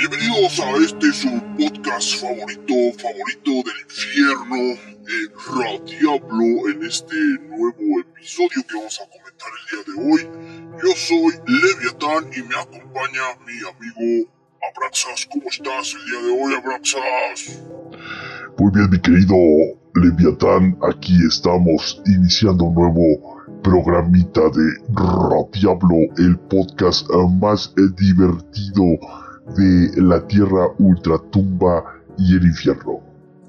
Bienvenidos a este su podcast favorito, favorito del infierno, eh, Radiablo, en este nuevo episodio que vamos a comentar el día de hoy. Yo soy Leviatán y me acompaña mi amigo Abraxas. ¿Cómo estás el día de hoy, Abraxas? Muy bien, mi querido Leviatán, aquí estamos iniciando un nuevo programita de Radiablo, el podcast más divertido de la Tierra Ultratumba y el infierno.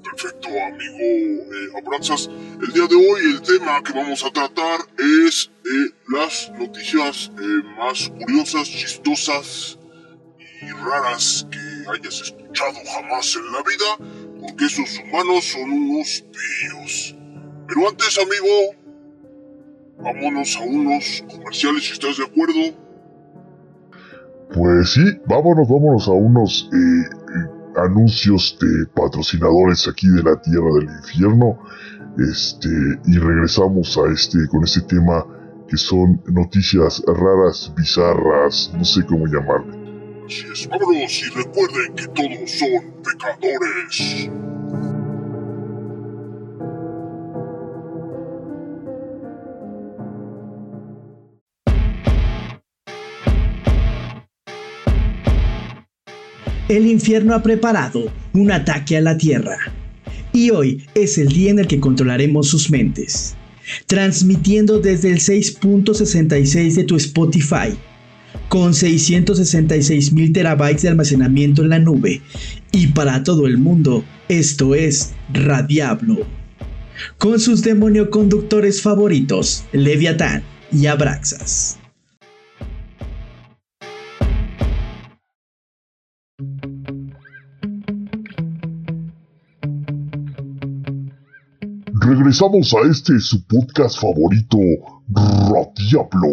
Perfecto, amigo eh, Abrazas. El día de hoy el tema que vamos a tratar es eh, las noticias eh, más curiosas, chistosas y raras que hayas escuchado jamás en la vida, porque esos humanos son unos pillos. Pero antes, amigo, vámonos a unos comerciales si estás de acuerdo. Pues sí, vámonos, vámonos a unos eh, eh, anuncios de patrocinadores aquí de la Tierra del Infierno. Este, y regresamos a este, con este tema que son noticias raras, bizarras, no sé cómo llamarle. Así es, y recuerden que todos son pecadores. El infierno ha preparado un ataque a la Tierra. Y hoy es el día en el que controlaremos sus mentes. Transmitiendo desde el 6.66 de tu Spotify, con 666 mil terabytes de almacenamiento en la nube. Y para todo el mundo, esto es Radiablo. Con sus demonio conductores favoritos, Leviatán y Abraxas. Regresamos a este su podcast favorito, Radiablo.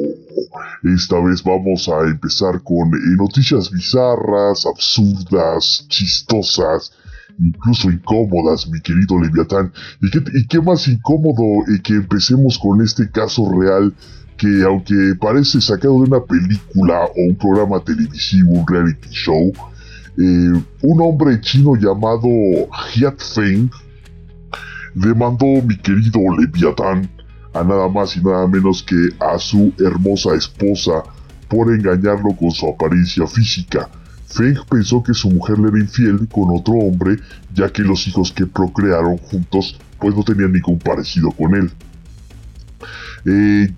Esta vez vamos a empezar con eh, noticias bizarras, absurdas, chistosas, incluso incómodas, mi querido Leviatán. ¿Y qué, y qué más incómodo eh, que empecemos con este caso real que aunque parece sacado de una película o un programa televisivo, un reality show, eh, un hombre chino llamado Hiat Feng demandó mi querido Leviatán a nada más y nada menos que a su hermosa esposa por engañarlo con su apariencia física. Feng pensó que su mujer le era infiel con otro hombre, ya que los hijos que procrearon juntos pues no tenían ningún parecido con él. Eh,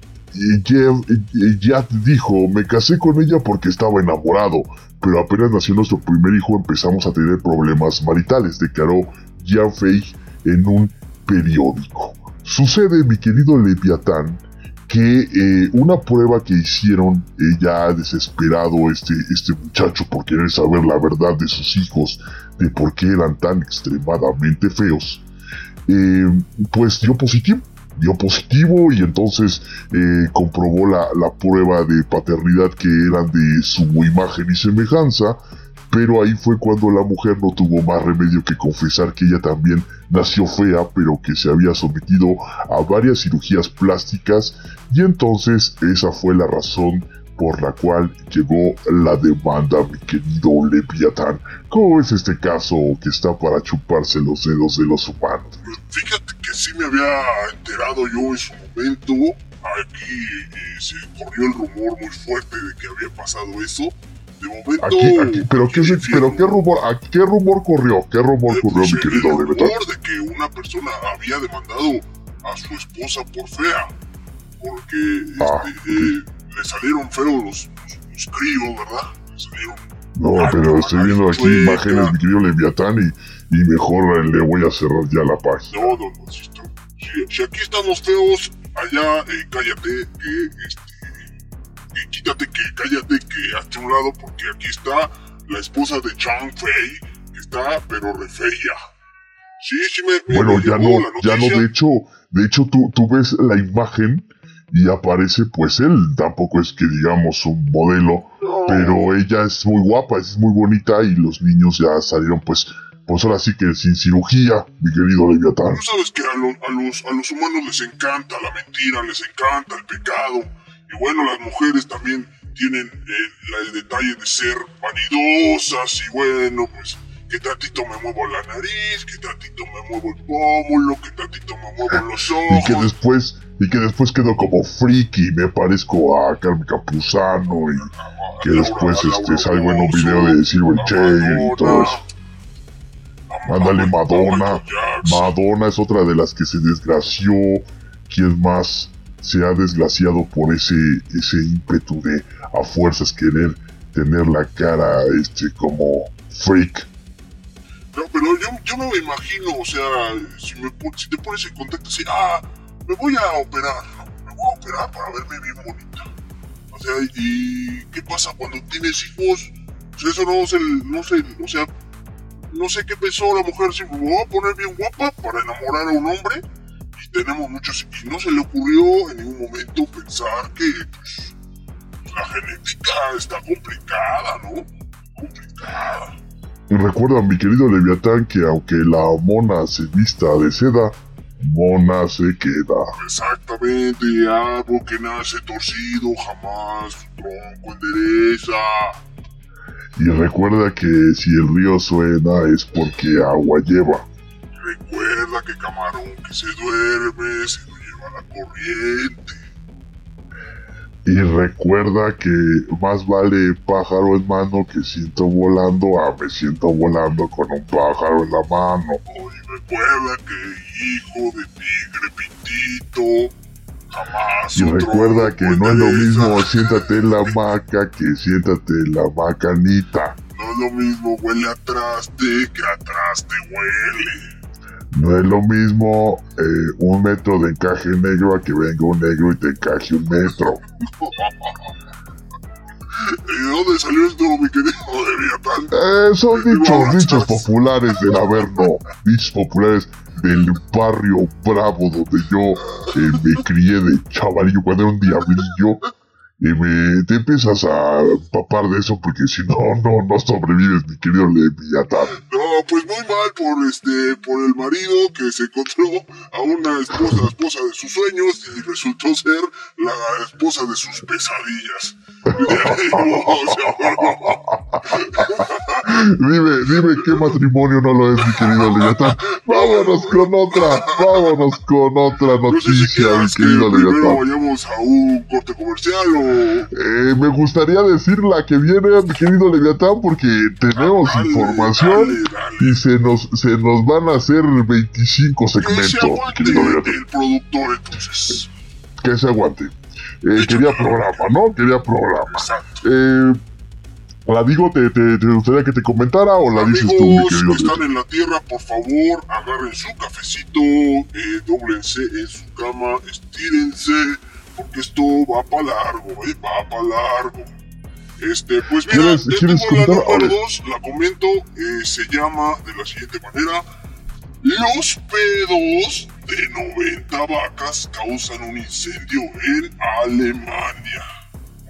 Yad dijo, me casé con ella porque estaba enamorado, pero apenas nació nuestro primer hijo empezamos a tener problemas maritales, declaró Yan Fei en un periódico. Sucede, mi querido Leviatán, que eh, una prueba que hicieron eh, ya desesperado este, este muchacho por querer saber la verdad de sus hijos, de por qué eran tan extremadamente feos, eh, pues dio positivo. Dio positivo y entonces comprobó la, la prueba de paternidad que eran de su imagen y semejanza pero ahí fue cuando la mujer no tuvo más remedio que confesar que ella también nació fea, pero que se había sometido a varias cirugías plásticas y entonces esa fue la razón por la cual llegó la demanda, mi querido Leviatán. ¿Cómo es este caso que está para chuparse los dedos de los humanos? Fíjate que sí me había enterado yo en su momento. Aquí eh, se corrió el rumor muy fuerte de que había pasado eso de momento. Aquí, aquí, pero qué, pero qué rumor, ¿a qué rumor corrió? ¿Qué rumor corrió, pues, mi querido El rumor de que una persona había demandado a su esposa por fea. Porque Ah, este, eh, le salieron feos los, los, los críos, ¿verdad? Le salieron. No, pero estoy viendo aquí imágenes, mi querido Leviatán, y, y mejor le voy a cerrar ya la página. No, no, no, si- si aquí estamos feos, allá eh, cállate, que este. Quítate, que cállate, que hazte un lado, porque aquí está la esposa de Chang Fei, que está, pero re fea. Sí, sí me. me Bueno, ya no, ya no, de hecho, de hecho tú, tú ves la imagen y aparece, pues él tampoco es que digamos un modelo, No. pero ella es muy guapa, es muy bonita y los niños ya salieron pues, pues ahora sí que sin cirugía, mi querido Leviatán. Tú sabes que a, lo- a los, a los humanos les encanta la mentira, les encanta el pecado. Y bueno, las mujeres también tienen el, el detalle de ser vanidosas y bueno, pues que tantito me muevo la nariz, que tantito me muevo el pómulo, que tantito me muevo los ojos. Y que después, y que después quedo como friki me parezco a Carmen Campuzano y que después este, salgo en un video de Silver Chair y todo eso. Ándale, Madonna. Madonna es otra de las que se desgració. ¿Quién más se ha desgraciado por ese, ese ímpetu de a fuerzas querer tener la cara este como freak? No, pero yo, yo me imagino, o sea, si, me, si te pones en contacto así, ah, me voy a operar, me voy a operar para verme bien bonita. O sea, ¿y qué pasa cuando tienes hijos? Pues eso no sé, no sé, o sea, no sé qué pensó la mujer, si me voy a poner bien guapa para enamorar a un hombre. Tenemos muchos, y no se le ocurrió en ningún momento pensar que pues, la genética está complicada, ¿no? Complicada. Recuerda, mi querido Leviatán, que aunque la mona se vista de seda, mona se queda. Exactamente, árbol que nace torcido, jamás su tronco endereza. Y recuerda que si el río suena es porque agua lleva. Recuerda que camarón que se duerme se lo lleva la corriente. Y recuerda que más vale pájaro en mano que siento volando a me siento volando con un pájaro en la mano. Y recuerda que hijo de tigre pitito jamás. Y recuerda que no es lo mismo siéntate en la hamaca que siéntate en la macanita. No es lo mismo huele atrás de que atrás te huele. No es lo mismo eh, un metro de encaje negro a que venga un negro y te encaje un metro. ¿Y de dónde salió esto, mi querido Leviatán? Eh, son dichos, dichos populares del Averno. Dichos populares del barrio bravo donde yo eh, me crié de chavalillo cuando era un diablillo y me, te empiezas a papar de eso porque si no, no, no sobrevives, mi querido Leviatán. No, pues muy mal por este, por el marido que se encontró a una esposa, esposa de sus sueños y resultó ser la esposa de sus pesadillas. dime, dime qué matrimonio no lo es, mi querido Leviatán. Vámonos con otra, vámonos con otra noticia, no sé si mi querido que Leviatán. vayamos a un corte comercial o... Eh, me gustaría decir la que viene, mi querido Leviatán, porque tenemos Dale, información dale, dale. y se nos, se nos van a hacer 25 Que se segmentos, aguante querido Leviatán. el productor entonces. Que se aguante. Eh, quería programa, ¿no? Quería programa. Exacto. Eh, ¿La digo, te, te, te gustaría que te comentara o la dices tú, mi querido que están en la tierra, por favor, agarren su cafecito, eh, doblense en su cama, estírense, porque esto va para largo, eh, va para largo. Este, pues mira, ¿Quieres- quieres la número ver. 2, la comento, eh, se llama de la siguiente manera. Los pedos de 90 vacas causan un incendio en Alemania.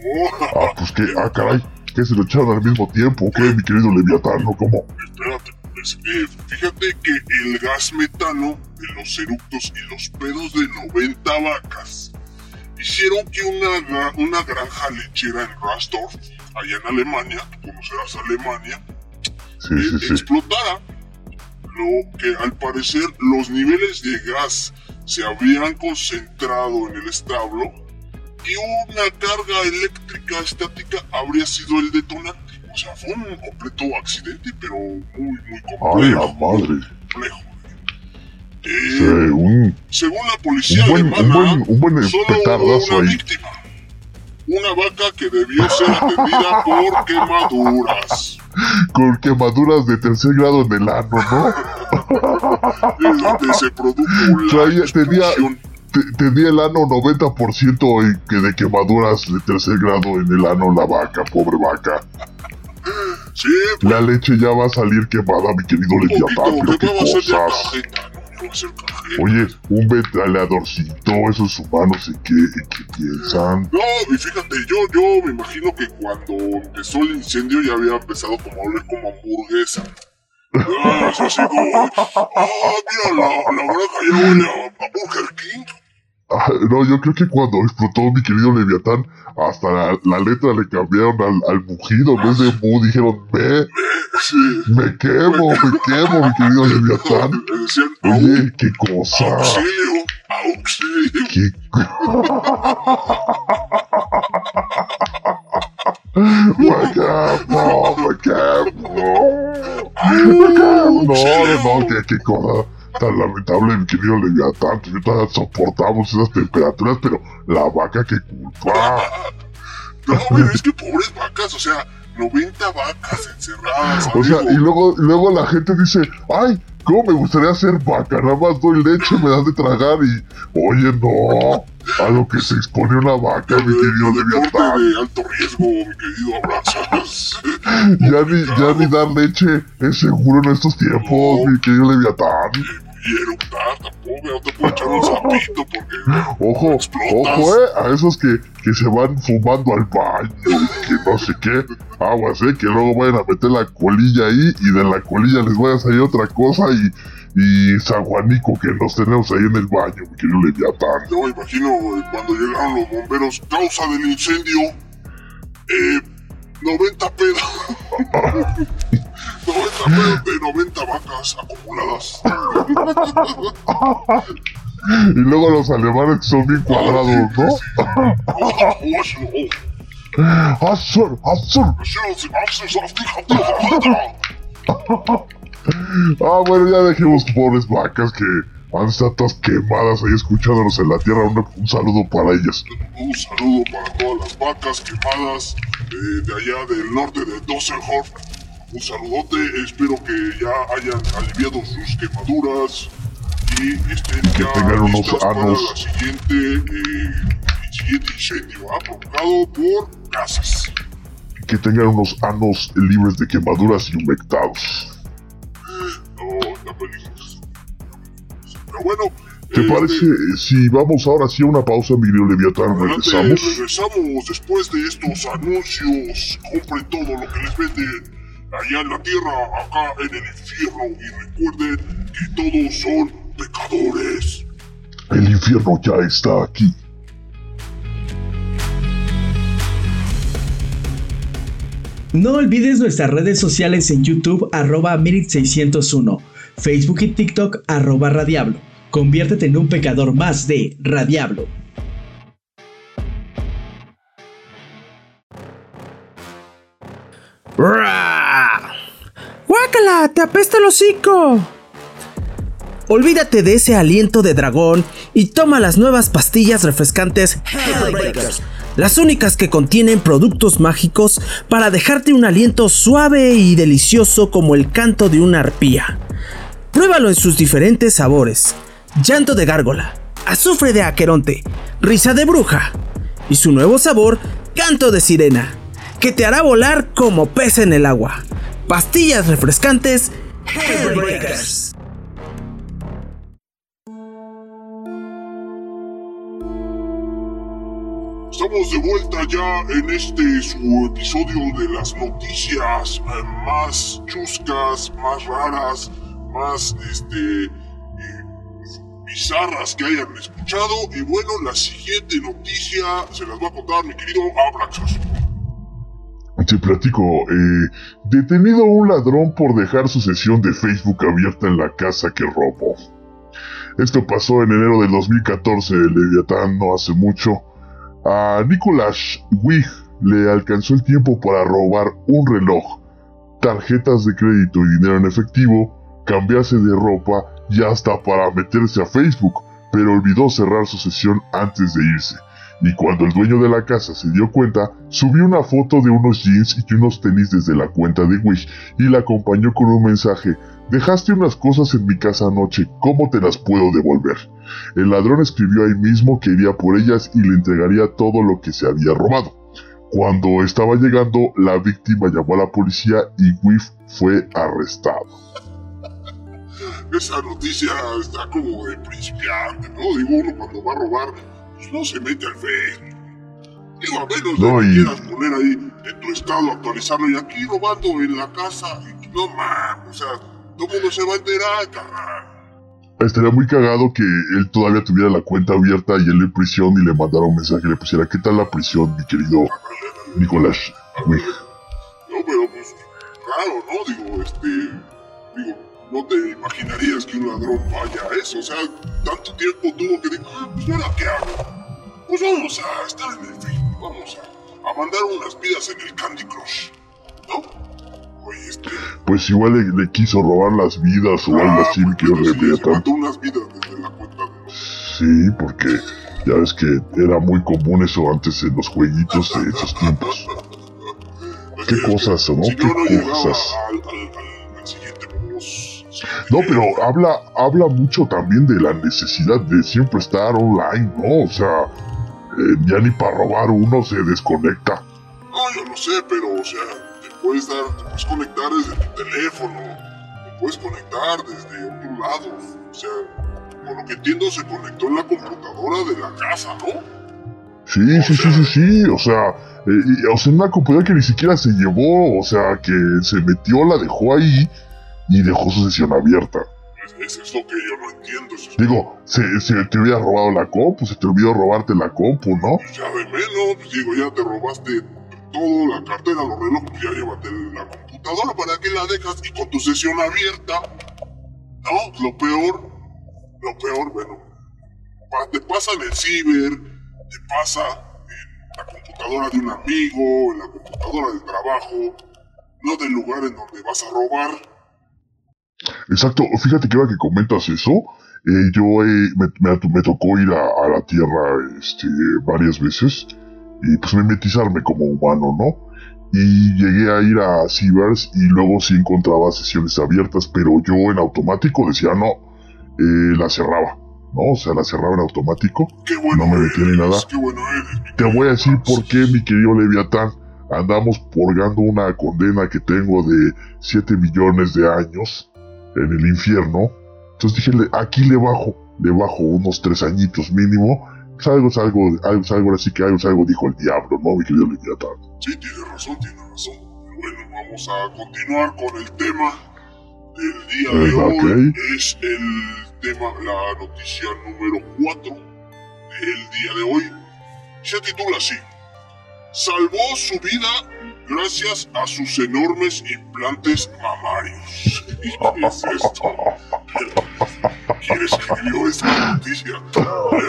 Oh, Ah, pues que, ah, caray, que se lo echaron al mismo tiempo, ¿qué, mi querido Leviatán? ¿Cómo? Espérate, pues, eh, fíjate que el gas metano de los eructos y los pedos de 90 vacas hicieron que una, una granja lechera en Rastorf, allá en Alemania, tú conocerás Alemania, Sí, eh, sí, explotara. Lo que al parecer los niveles de gas se habían concentrado en el establo y una carga eléctrica estática habría sido el detonante. O sea, fue un completo accidente, pero muy, muy Ay, la complejo. madre. complejo. Sí, Eh, un, según la policía un buen, un alemana, buen, un buen solo hubo una ahí. víctima. Una vaca que debió ser atendida por quemaduras. Con quemaduras de tercer grado en el ano, ¿no? Es donde se produjo la Traía- tenía-. Te- Tenía el ano 90% en que de quemaduras de tercer grado en el ano la vaca, pobre vaca. Sí, pues, La leche ya va a salir quemada, mi querido un Leviatán, pero qué va a ser ya cosas. Oye, un ventiladorcito, esos humanos, ¿en qué, qué piensan? No, y fíjate, yo, yo me imagino que cuando empezó el incendio ya había empezado a oler como hamburguesa. Ah, ah, mira, la, la granja ya huele a Burger King. No, yo creo que cuando explotó mi querido Leviatán, hasta la, letra le cambiaron al, al mugido. En vez de mu, dijeron me. Me quemo, me quemo, mi querido Leviatán. Oye, qué cosa. Auxilio, auxilio. ¿Qué? me quemo, me quemo. Me quemo. No, no, no, qué, qué cosa tan lamentable, mi querido Leviatán, que no soportamos esas temperaturas, pero la vaca que culpa. no, pero es que pobres vacas, o sea, 90 vacas encerradas. O sea, y luego, luego la gente dice, ay, ¿cómo me gustaría ser vaca? Nada más doy leche, me das de tragar y, oye, no, a lo que se expone una vaca, mi querido Leviatán. de alto riesgo, mi querido ya, ni, ya ni dar leche es seguro en estos tiempos, mi querido Leviatán y eructar tampoco, no te puedo echar un zapito porque. Ojo, ojo, eh, a esos que, que se van fumando al baño, que no sé qué. Aguas, eh, que luego vayan a meter la colilla ahí y de la colilla les vaya a salir otra cosa y. Y San Juanico que nos tenemos ahí en el baño, mi querido Leviatán. Yo imagino eh, cuando llegaron los bomberos, causa del incendio, eh, 90 pedos. 90 pedos de 90 vacas acumuladas. y luego los alemanes son bien cuadrados, ¿no? ¡Azur! ¡Azur! Ah, bueno, ya dejemos pobres vacas que han estado todas quemadas ahí escuchándonos en la tierra. Un, saludo para ellas. Un saludo para todas las vacas quemadas eh, de allá del norte de Dusseldorf. Un saludote, espero que ya hayan aliviado sus quemaduras y estén que ya tengan unos anos. para la siguiente, eh, el siguiente incendio ¿ah? provocado por casas. Que tengan unos anos libres de quemaduras y humectados. No, está peligroso. Pero bueno, ¿Te parece si vamos ahora sí a una pausa, mi querido Leviatán? Regresamos. Regresamos después de estos anuncios. Compren todo lo que les venden allá en la tierra, acá en el infierno. Y recuerden que todos son pecadores. El infierno ya está aquí. No olvides nuestras redes sociales en YouTube arroba 601 Facebook y TikTok arroba Radiablo. Conviértete en un pecador más de Radiablo. ¡Guácala! ¡Te apesta el hocico! Olvídate de ese aliento de dragón y toma las nuevas pastillas refrescantes Hellbreakers, las únicas que contienen productos mágicos para dejarte un aliento suave y delicioso como el canto de una arpía. Pruébalo en sus diferentes sabores: llanto de gárgola, azufre de aqueronte, risa de bruja y su nuevo sabor, canto de sirena que te hará volar como pez en el agua. Pastillas refrescantes Hellbreakers. Estamos de vuelta ya en este su episodio de las noticias más chuscas, más raras, más este eh, bizarras que hayan escuchado. Y bueno, la siguiente noticia se las va a contar mi querido Abraxas. Te platico, eh, detenido un ladrón por dejar su sesión de Facebook abierta en la casa que robó. Esto pasó en enero del 2014, Leviatán no hace mucho. A Nicolás Wig le alcanzó el tiempo para robar un reloj, tarjetas de crédito y dinero en efectivo, cambiarse de ropa y hasta para meterse a Facebook, pero olvidó cerrar su sesión antes de irse y cuando el dueño de la casa se dio cuenta, subió una foto de unos jeans y unos tenis desde la cuenta de Wish y la acompañó con un mensaje, dejaste unas cosas en mi casa anoche, ¿cómo te las puedo devolver? El ladrón escribió ahí mismo que iría por ellas y le entregaría todo lo que se había robado. Cuando estaba llegando, la víctima llamó a la policía y Wiff fue arrestado. Esa noticia está como de principiante, ¿no? Digo, uno cuando va a robar no se mete al Facebook. Digo, a menos de que quieras poner ahí en tu estado, actualizarlo y aquí robando en la casa. Y no mames, o sea, todo el mundo se va a enterar, carnal. estaría muy cagado que él todavía tuviera la cuenta abierta y él en prisión y le mandara un mensaje y le pusiera, ¿qué tal la prisión, mi querido Nicolás? No, pero pues, claro, ¿no? Digo, este, digo, no te imaginarías que un ladrón vaya a eso, o sea, tanto tiempo tuvo que decir, ah, pues ahora qué hago, pues vamos a estar en el film, vamos a, a mandar unas vidas en el Candy Crush, ¿no? Oye, este... Pues igual le, le quiso robar las vidas o algo Ah, así, mi pues, querido sí, se Leviatán. mató unas vidas desde la cuenta de. Sí, porque ya ves que era muy común eso antes en los jueguitos de esos tiempos. Qué Así que cosas, ¿no? Qué cosas. al, al, al. No, pero habla, habla mucho también de la necesidad de siempre estar online, ¿no? O sea, eh, ya ni para robar uno se desconecta. No, yo lo sé, pero, o sea, te puedes dar, te puedes conectar desde tu teléfono, te puedes conectar desde otros lados. O sea, por lo que entiendo, se conectó en la computadora de la casa, ¿no? Sí, sí, sí, sí, sí, o sea, eh, y- o sea, una computadora que ni siquiera se llevó, o sea, que se metió, la dejó ahí y dejó su sesión abierta. Es- Eso es lo que yo no entiendo. Eso es Digo, se, se te hubiera robado la compu, se te olvidó robarte la compu, ¿no? pues ya de menos, pues digo, ya te robaste todo, la cartera, los relojes, ya llévate la computadora para que la dejas y con tu sesión abierta. No, lo peor, lo peor, bueno, te pasa en el ciber, te pasa en la computadora de un amigo, en la computadora del trabajo, no del lugar en donde vas a robar. Exacto, fíjate que ahora que comentas eso, eh, yo eh, me, me- me tocó ir a, a la Tierra este, varias veces y pues mimetizarme como humano, ¿no? Y llegué a ir a Cibers y luego sí encontraba sesiones abiertas, pero yo en automático decía no, eh, la cerraba, ¿no? O sea, la cerraba en automático. Qué bueno No me metí ni nada. Qué bueno eres. mi Te voy a decir por qué, mi querido Leviatán. Andamos purgando una condena que tengo de 7 millones de años en el infierno. Entonces dije, aquí le bajo, le bajo unos 3 añitos mínimo. Pues algo es algo, algo es algo, así que algo es algo, dijo el diablo, ¿no, mi querido Leviatán? Sí, tiene razón, tiene razón. Bueno, vamos a continuar con el tema del día de Eh, hoy. ok. Es el tema, la noticia número 4 del día de hoy. Se titula así. Salvó su vida gracias a sus enormes implantes mamarios. ¿Qué es esto? ¿Quién escribió esta noticia?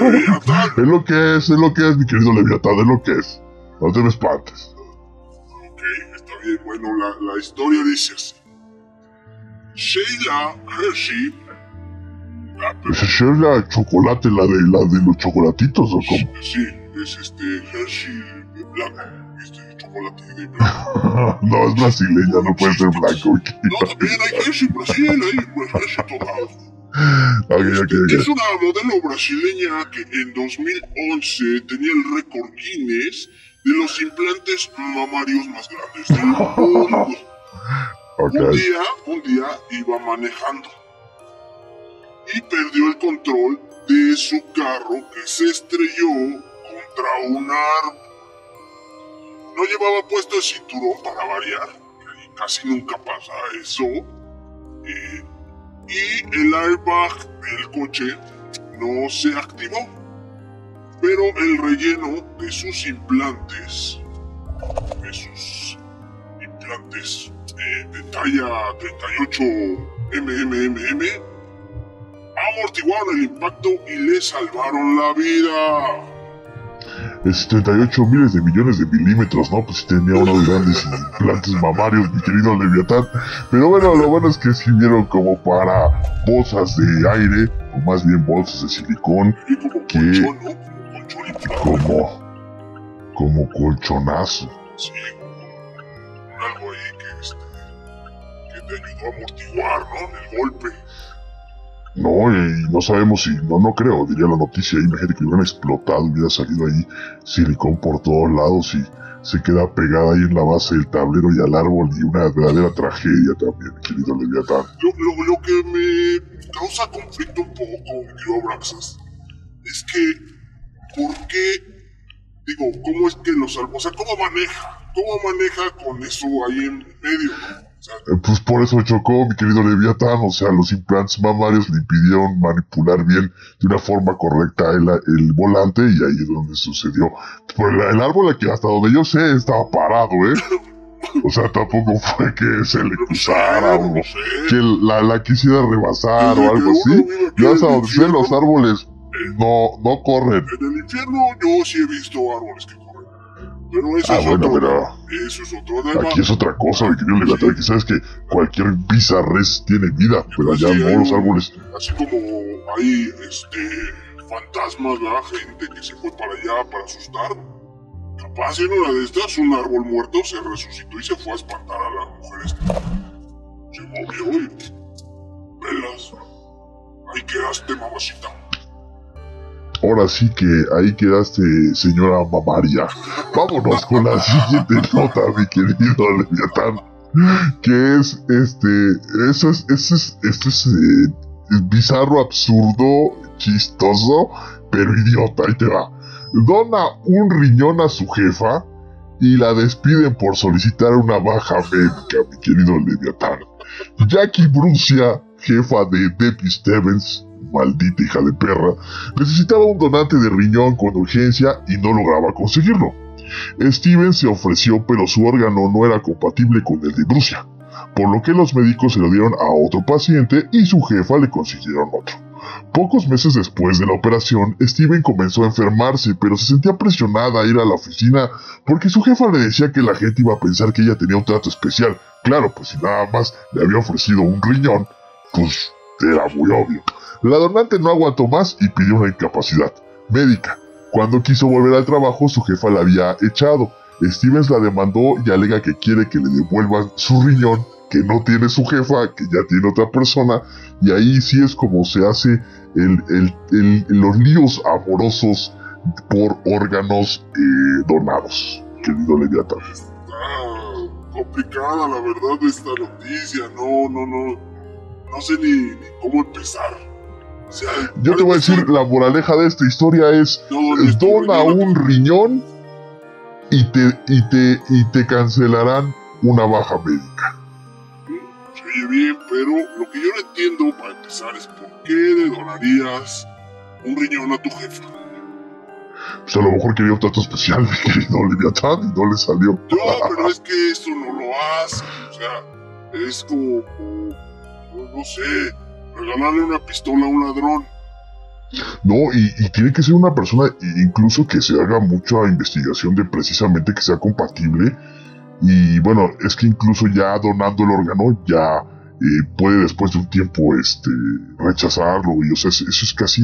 Leviatán. Es lo que es, es lo que es, mi querido Leviatán, es lo que es. No te me espantes. Ok, está bien. Bueno, la, la historia dice así. Sheila Hershey. Ah, pero- ¿Es es la chocolate, la de, la de los chocolatitos o cómo? sí, es este Hershey de blanco. Este no, es brasileña, no puede ser blanco. No, también hay Hershey Brasil, hay pues, Hershey total. Ok, ok, ok. Es una modelo brasileña que en 2011 tenía el récord Guinness de los implantes mamarios más grandes del mundo. Un día, un día iba manejando y perdió el control de su carro que se estrelló contra un árbol. No llevaba puesto el cinturón para variar, casi nunca pasa eso. eh, y el airbag del coche no se activó. Pero el relleno de sus implantes, de sus implantes eh, de talla 38 MMMM amortiguaron el impacto y le salvaron la vida. Es 38 miles de millones de milímetros, ¿no? Pues tenía unos grandes implantes mamarios, mi querido Leviatán. Pero bueno, lo bueno es que sirvieron como para bolsas de aire, o más bien bolsas de silicón, Y como. Como colchón inflable. como, como colchonazo. Sí, algo ahí que, este, que te ayudó a amortiguar, ¿no? El golpe. No, y no sabemos si, no, no creo, diría la noticia imagínate que hubieran explotado, hubiera salido ahí silicón por todos lados y se queda pegada ahí en la base del tablero y al árbol y una verdadera tragedia también, querido Leviatán. Lo, lo, lo que me causa conflicto un poco, mi querido Abraxas, es que, ¿por qué? Digo, ¿cómo es que lo salvó? O sea, ¿cómo maneja? ¿Cómo maneja con eso ahí en medio? no? Pues por eso chocó, mi querido Leviatán. O sea, los implantes mamarios le impidieron manipular bien de una forma correcta el, el volante y ahí es donde sucedió. Pues el, el árbol que hasta donde yo sé estaba parado, ¿eh? O sea, tampoco fue que se le cruzara o no sé. que la, la quisiera rebasar o algo así. Yo hasta donde sé los árboles no, no corren. En el infierno yo sí he visto árboles que Pero eso Ah, es bueno, otro. pero Eso es otro tema. aquí es otra cosa, mi querido Leviatán. Aquí sabes que cualquier bizarres tiene vida, pero allá Sí, no, hay los árboles. Así como hay este fantasmas, la gente que se fue para allá para asustar. Capaz en una de estas un árbol muerto se resucitó y se fue a espantar a la mujer esta. Se movió y velas. Ahí quedaste, mamacita. Ahora sí que ahí quedaste, señora mamaria. Vámonos con la siguiente nota, mi querido Leviatán. Que es este. Eso es. Eso es. Eh, bizarro, absurdo, chistoso, pero idiota. Ahí te va. Dona un riñón a su jefa y la despiden por solicitar una baja médica, mi querido Leviatán. Jackie Brucia, jefa de Debbie Stevens, maldita hija de perra, necesitaba un donante de riñón con urgencia y no lograba conseguirlo. Steven se ofreció, pero su órgano no era compatible con el de Brucia, por lo que los médicos se lo dieron a otro paciente y su jefa le consiguieron otro. Pocos meses después de la operación, Steven comenzó a enfermarse, pero se sentía presionada a ir a la oficina porque su jefa le decía que la gente iba a pensar que ella tenía un trato especial. Claro, pues si nada más le había ofrecido un riñón, pues era muy obvio. La donante no aguantó más y pidió una incapacidad médica. Cuando quiso volver al trabajo, su jefa la había echado. Stevens la demandó y alega que quiere que le devuelvan su riñón, que no tiene su jefa, que ya tiene otra persona, y ahí sí es como se hace el, los líos amorosos por órganos eh, donados, querido Leviatán. Está complicada la verdad esta noticia. No, no, no. No sé ni cómo empezar. Yo te voy a decir, la moraleja de esta historia es, dona un riñón y te, y te, y te cancelarán una baja médica. Se oye bien, pero lo que yo no entiendo para empezar es por qué le donarías un riñón a tu jefa. Pues a lo mejor quería un trato especial, mi querido Leviatán, y no le salió. No, pero es que esto no lo hace. O sea, es como, como, no sé, regalarle una pistola a un ladrón. No, y, y tiene que ser una persona incluso que se haga mucha investigación de precisamente que sea compatible. Y bueno, es que incluso ya donando el órgano ya eh, puede después de un tiempo este rechazarlo. Y o sea, eso es casi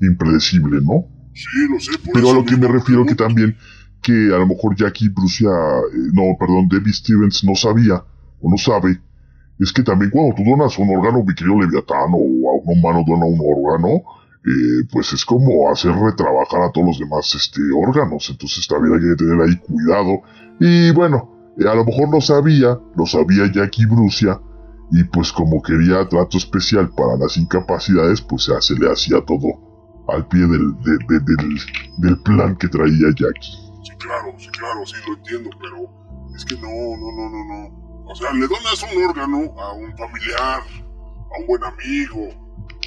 impredecible, ¿no? Sí, lo sé. Pero a lo que me refiero que también que a lo mejor Jackie Brucia, eh, no, perdón, Debbie Stevens no sabía o no sabe, es que también cuando tú donas un órgano, mi querido Leviatán, o a un humano dona un órgano, eh, pues es como hacer retrabajar a todos los demás este, órganos, entonces también hay que tener ahí cuidado. Y bueno, eh, a lo mejor no sabía, lo sabía Jackie Brucia, y pues como quería trato especial para las incapacidades, pues ya se le hacía todo al pie del, de- de- del, del plan que traía Jackie. Sí, claro, sí, claro, sí lo entiendo, pero es que no, no, no, no, no. O sea, le donas un órgano a un familiar, a un buen amigo,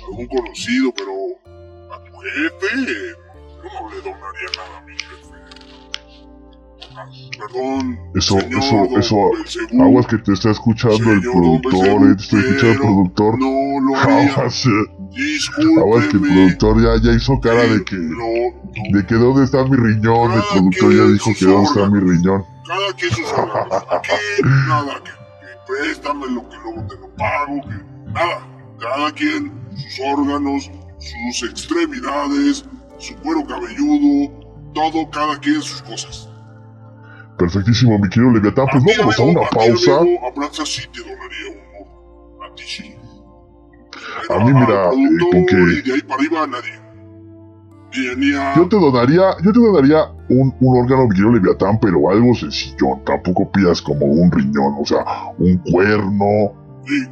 a un conocido, pero a tu jefe, yo no le donaría nada a mi jefe. Ah, Perdón. Eso, señor eso, don eso, aguas que te está escuchando el señor productor, eh, te está escuchando el productor. No lo. Aguas, eh, aguas que el productor ya, ya hizo cara de que, No, de que dónde está mi riñón, el Ah, productor que ya dijo que dónde está mi riñón. Cada quien sus órganos. Aquí nada, que, que préstame lo que luego te lo pago, que nada. Cada quien sus órganos, sus extremidades, su cuero cabelludo, todo, cada quien sus cosas. Perfectísimo, mi querido Leviatán, pues ti, vámonos a amigo, una pausa. a Praxa sí te donaría uno. A ti sí. A mí, mira, eh, con que- Y de ahí para arriba a nadie. Ni, ni a... Yo te donaría, yo te donaría un, un órgano, mi querido Leviatán, pero algo sencillo. Tampoco pidas como un riñón, o sea, un cuerno, Sí,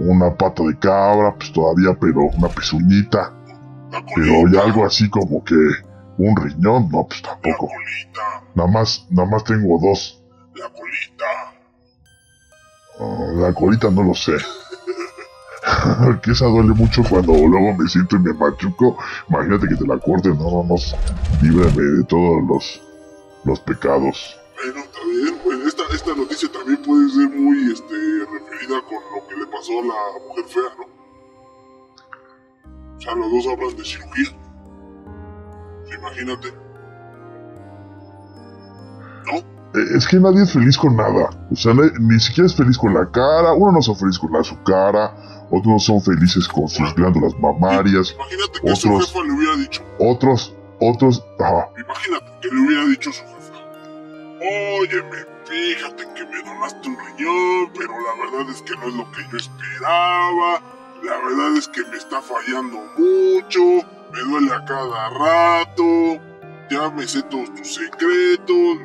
una pata de cabra, pues todavía, pero una pezuñita. Pero ya algo así como que un riñón, no, pues La tampoco. colita, Nada más, nada más tengo dos. la colita. Oh, la colita no lo sé. que esa duele mucho cuando luego me siento y me machuco. Imagínate que te la corten, no, no, no. Líbrame de todos los, los pecados. Bueno, bien. Pues esta, esta noticia también puede ser muy este, referida con lo que le pasó a la mujer fea, ¿no? O sea, los dos hablan de cirugía. Imagínate. ¿No? Eh, Es que nadie es feliz con nada. O sea, ni siquiera es feliz con la cara. Uno no son feliz con la, su cara. Otros no son felices con sus glándulas mamarias. Imagínate que su jefa le hubiera dicho. Otros, otros, ajá. Imagínate que le hubiera dicho su jefa. Óyeme, fíjate que me donaste un riñón, pero la verdad es que no es lo que yo esperaba. La verdad es que me está fallando mucho. Me duele a cada rato. Ya me sé todos tus secretos.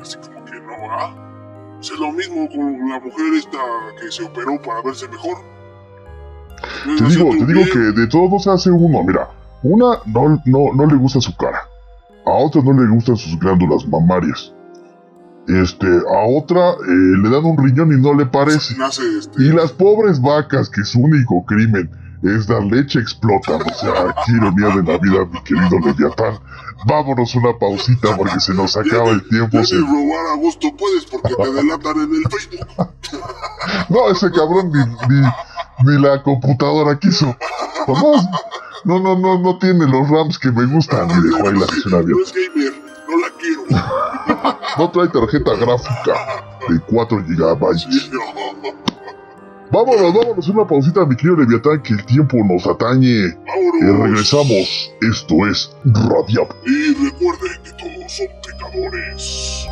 Así como que no, ¿ah? Es lo mismo con la mujer esta que se operó para verse mejor. Te digo, te digo bien. que de todos no se hace uno. Mira, una no, no, no le gusta su cara. A otra no le gustan sus glándulas mamarias. Este, a otra eh, le dan un riñón y no le parece. Nace este. Y las pobres vacas, que su único crimen es dar leche, explotan. O sea, qué ironía de la vida, mi querido Leviatán. Vámonos una pausita porque se nos acaba el tiempo. Se- robar a gusto puedes porque te delatan en el Facebook. No, ese cabrón ni, ni, ni la computadora quiso. Nomás, no, no, no, no tiene los RAMs que me gustan. Y dejó ahí la sesión No abierta. es gamer, no la quiero. No trae tarjeta gráfica de 4 GB. Vámonos, vámonos, una pausita, mi querido Leviatán, que el tiempo nos atañe. Y Vámonos. regresamos. Esto es Radiable. Y recuerden que todos son pecadores.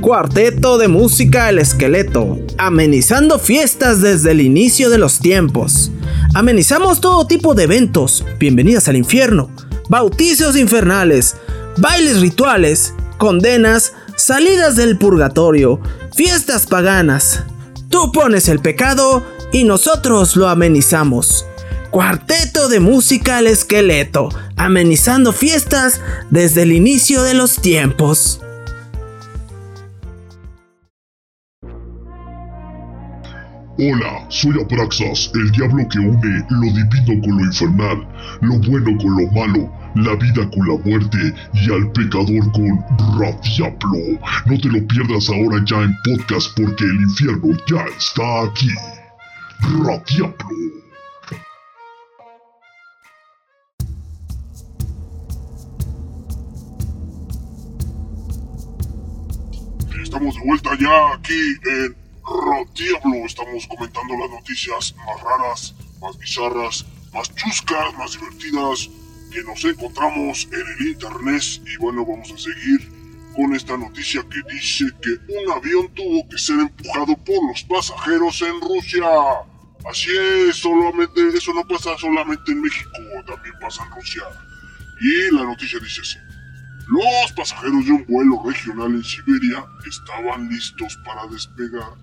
Cuarteto de música El Esqueleto, amenizando fiestas desde el inicio de los tiempos. Amenizamos todo tipo de eventos, bienvenidas al infierno, bautizos infernales, bailes rituales, condenas, salidas del purgatorio, fiestas paganas. Tú pones el pecado y nosotros lo amenizamos. Cuarteto de música El Esqueleto, amenizando fiestas desde el inicio de los tiempos. Hola, soy Abraxas, el diablo que une lo divino con lo infernal, lo bueno con lo malo, la vida con la muerte y al pecador con Radiablo. No te lo pierdas ahora ya en podcast porque el infierno ya está aquí. Radiablo. Estamos de vuelta ya aquí en Rodiablo. Estamos comentando las noticias más raras, más bizarras, más chuscas, más divertidas que nos encontramos en el internet. Y bueno, vamos a seguir con esta noticia que dice que un avión tuvo que ser empujado por los pasajeros en Rusia. Así es, solamente eso no pasa solamente en México, también pasa en Rusia. Y la noticia dice así. Los pasajeros de un vuelo regional en Siberia estaban listos para despegar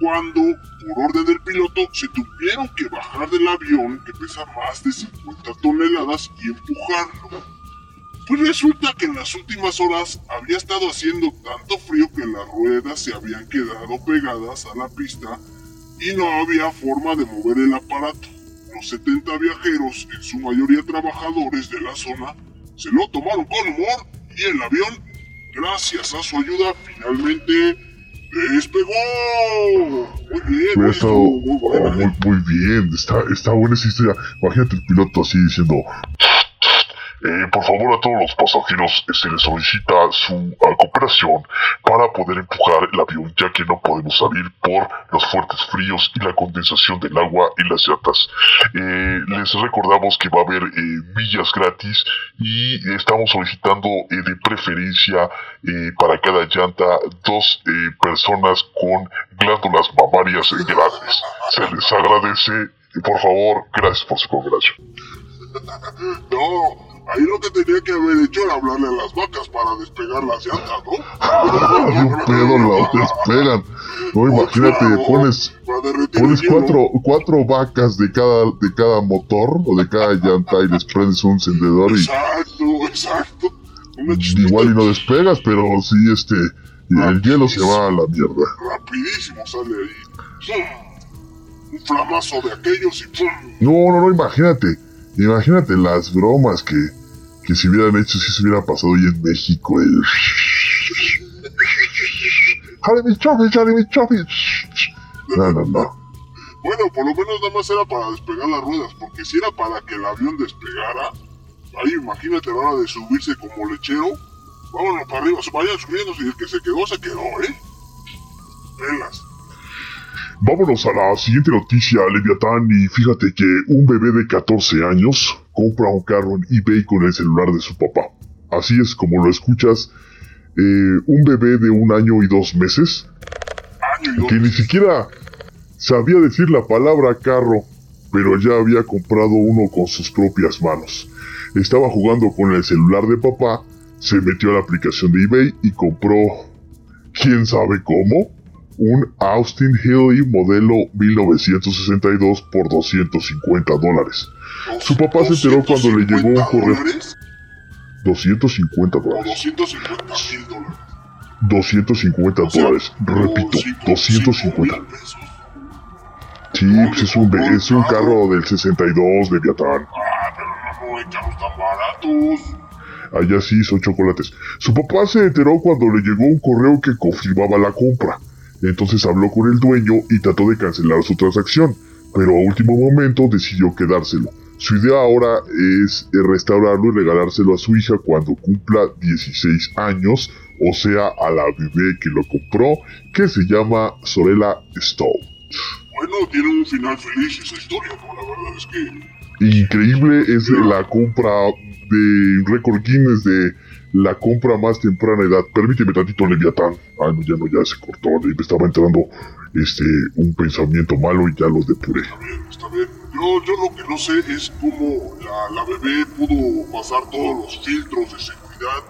cuando, por orden del piloto, se tuvieron que bajar del avión que pesa más de 50 toneladas y empujarlo. Pues resulta que en las últimas horas había estado haciendo tanto frío que las ruedas se habían quedado pegadas a la pista y no había forma de mover el aparato. Los 70 viajeros, en su mayoría trabajadores de la zona, se lo tomaron con humor y el avión, gracias a su ayuda, finalmente despegó. Muy bien, muy, esto, muy buena, muy, muy bien, está, está buena esa historia. Imagínate el piloto así diciendo... "Eh, por favor a todos los pasajeros eh, se les solicita su cooperación para poder empujar el avión ya que no podemos salir por los fuertes fríos y la condensación del agua en las llantas. Eh, les recordamos que va a haber eh, millas gratis y estamos solicitando eh, de preferencia eh, para cada llanta dos personas con glándulas mamarias grandes. Se les agradece. Por favor, gracias por su cooperación. No, ahí lo que tenía que haber hecho era hablarle a las vacas para despegar las llantas, ¿no? de un pedo la despegan. No, imagínate, pones, Pones cuatro, cuatro vacas de cada, de cada motor o de cada llanta y les prendes un encendedor y Exacto, exacto. Chispita igual y no despegas, pero sí, este, el hielo se va a la mierda. rapidísimo sale ahí. Un flamazo de aquellos y ¡pum! No, no, no, imagínate, imagínate las bromas que, que se hubieran hecho si se hubiera pasado hoy en México. El... ¡Jale mis chofis, mis chofis! No, no, no. Bueno, por lo menos nada más era para despegar las ruedas, porque si era para que el avión despegara, ahí imagínate la hora de subirse como lechero, vámonos para arriba, vayan subiendo y el que se quedó, se quedó, ¿eh? Velas. Vámonos a la siguiente noticia, Leviatán, y fíjate que un bebé de 14 años compra un carro en eBay con el celular de su papá. Así es como lo escuchas, eh, un bebé de un año y dos meses, que ni siquiera sabía decir la palabra carro, pero ya había comprado uno con sus propias manos. Estaba jugando con el celular de papá, se metió a la aplicación de eBay y compró, quién sabe cómo, un Austin Healey modelo 1962 por 250 dólares. Su papá se enteró cuando le llegó un 250 correo. dólares 250 O dólares. 250 mil dólares. 250 O sea, dólares. Repito, como cinco- 250. cinco mil pesos. Sí, pues es un, es un carro del 62 de Viatán. Ah, pero no hay carros tan baratos. Allá sí son chocolates. Su papá se enteró cuando le llegó un correo que confirmaba la compra. Entonces habló con el dueño y trató de cancelar su transacción, pero a último momento decidió quedárselo. Su idea ahora es eh, restaurarlo y regalárselo a su hija cuando cumpla 16 años, o sea, a la bebé que lo compró, que se llama Sorella Stowe. Bueno, tiene un final feliz esa historia, ¿no? La verdad es que Increíble es la compra de récord Guinness de la compra más temprana edad. Permíteme tantito, Leviatán. Ah, no, ya no, ya se cortó. Me estaba entrando este un pensamiento malo y ya los depuré. Está bien, está bien. Yo, yo lo que no sé es cómo la, la bebé pudo pasar todos los filtros de seguridad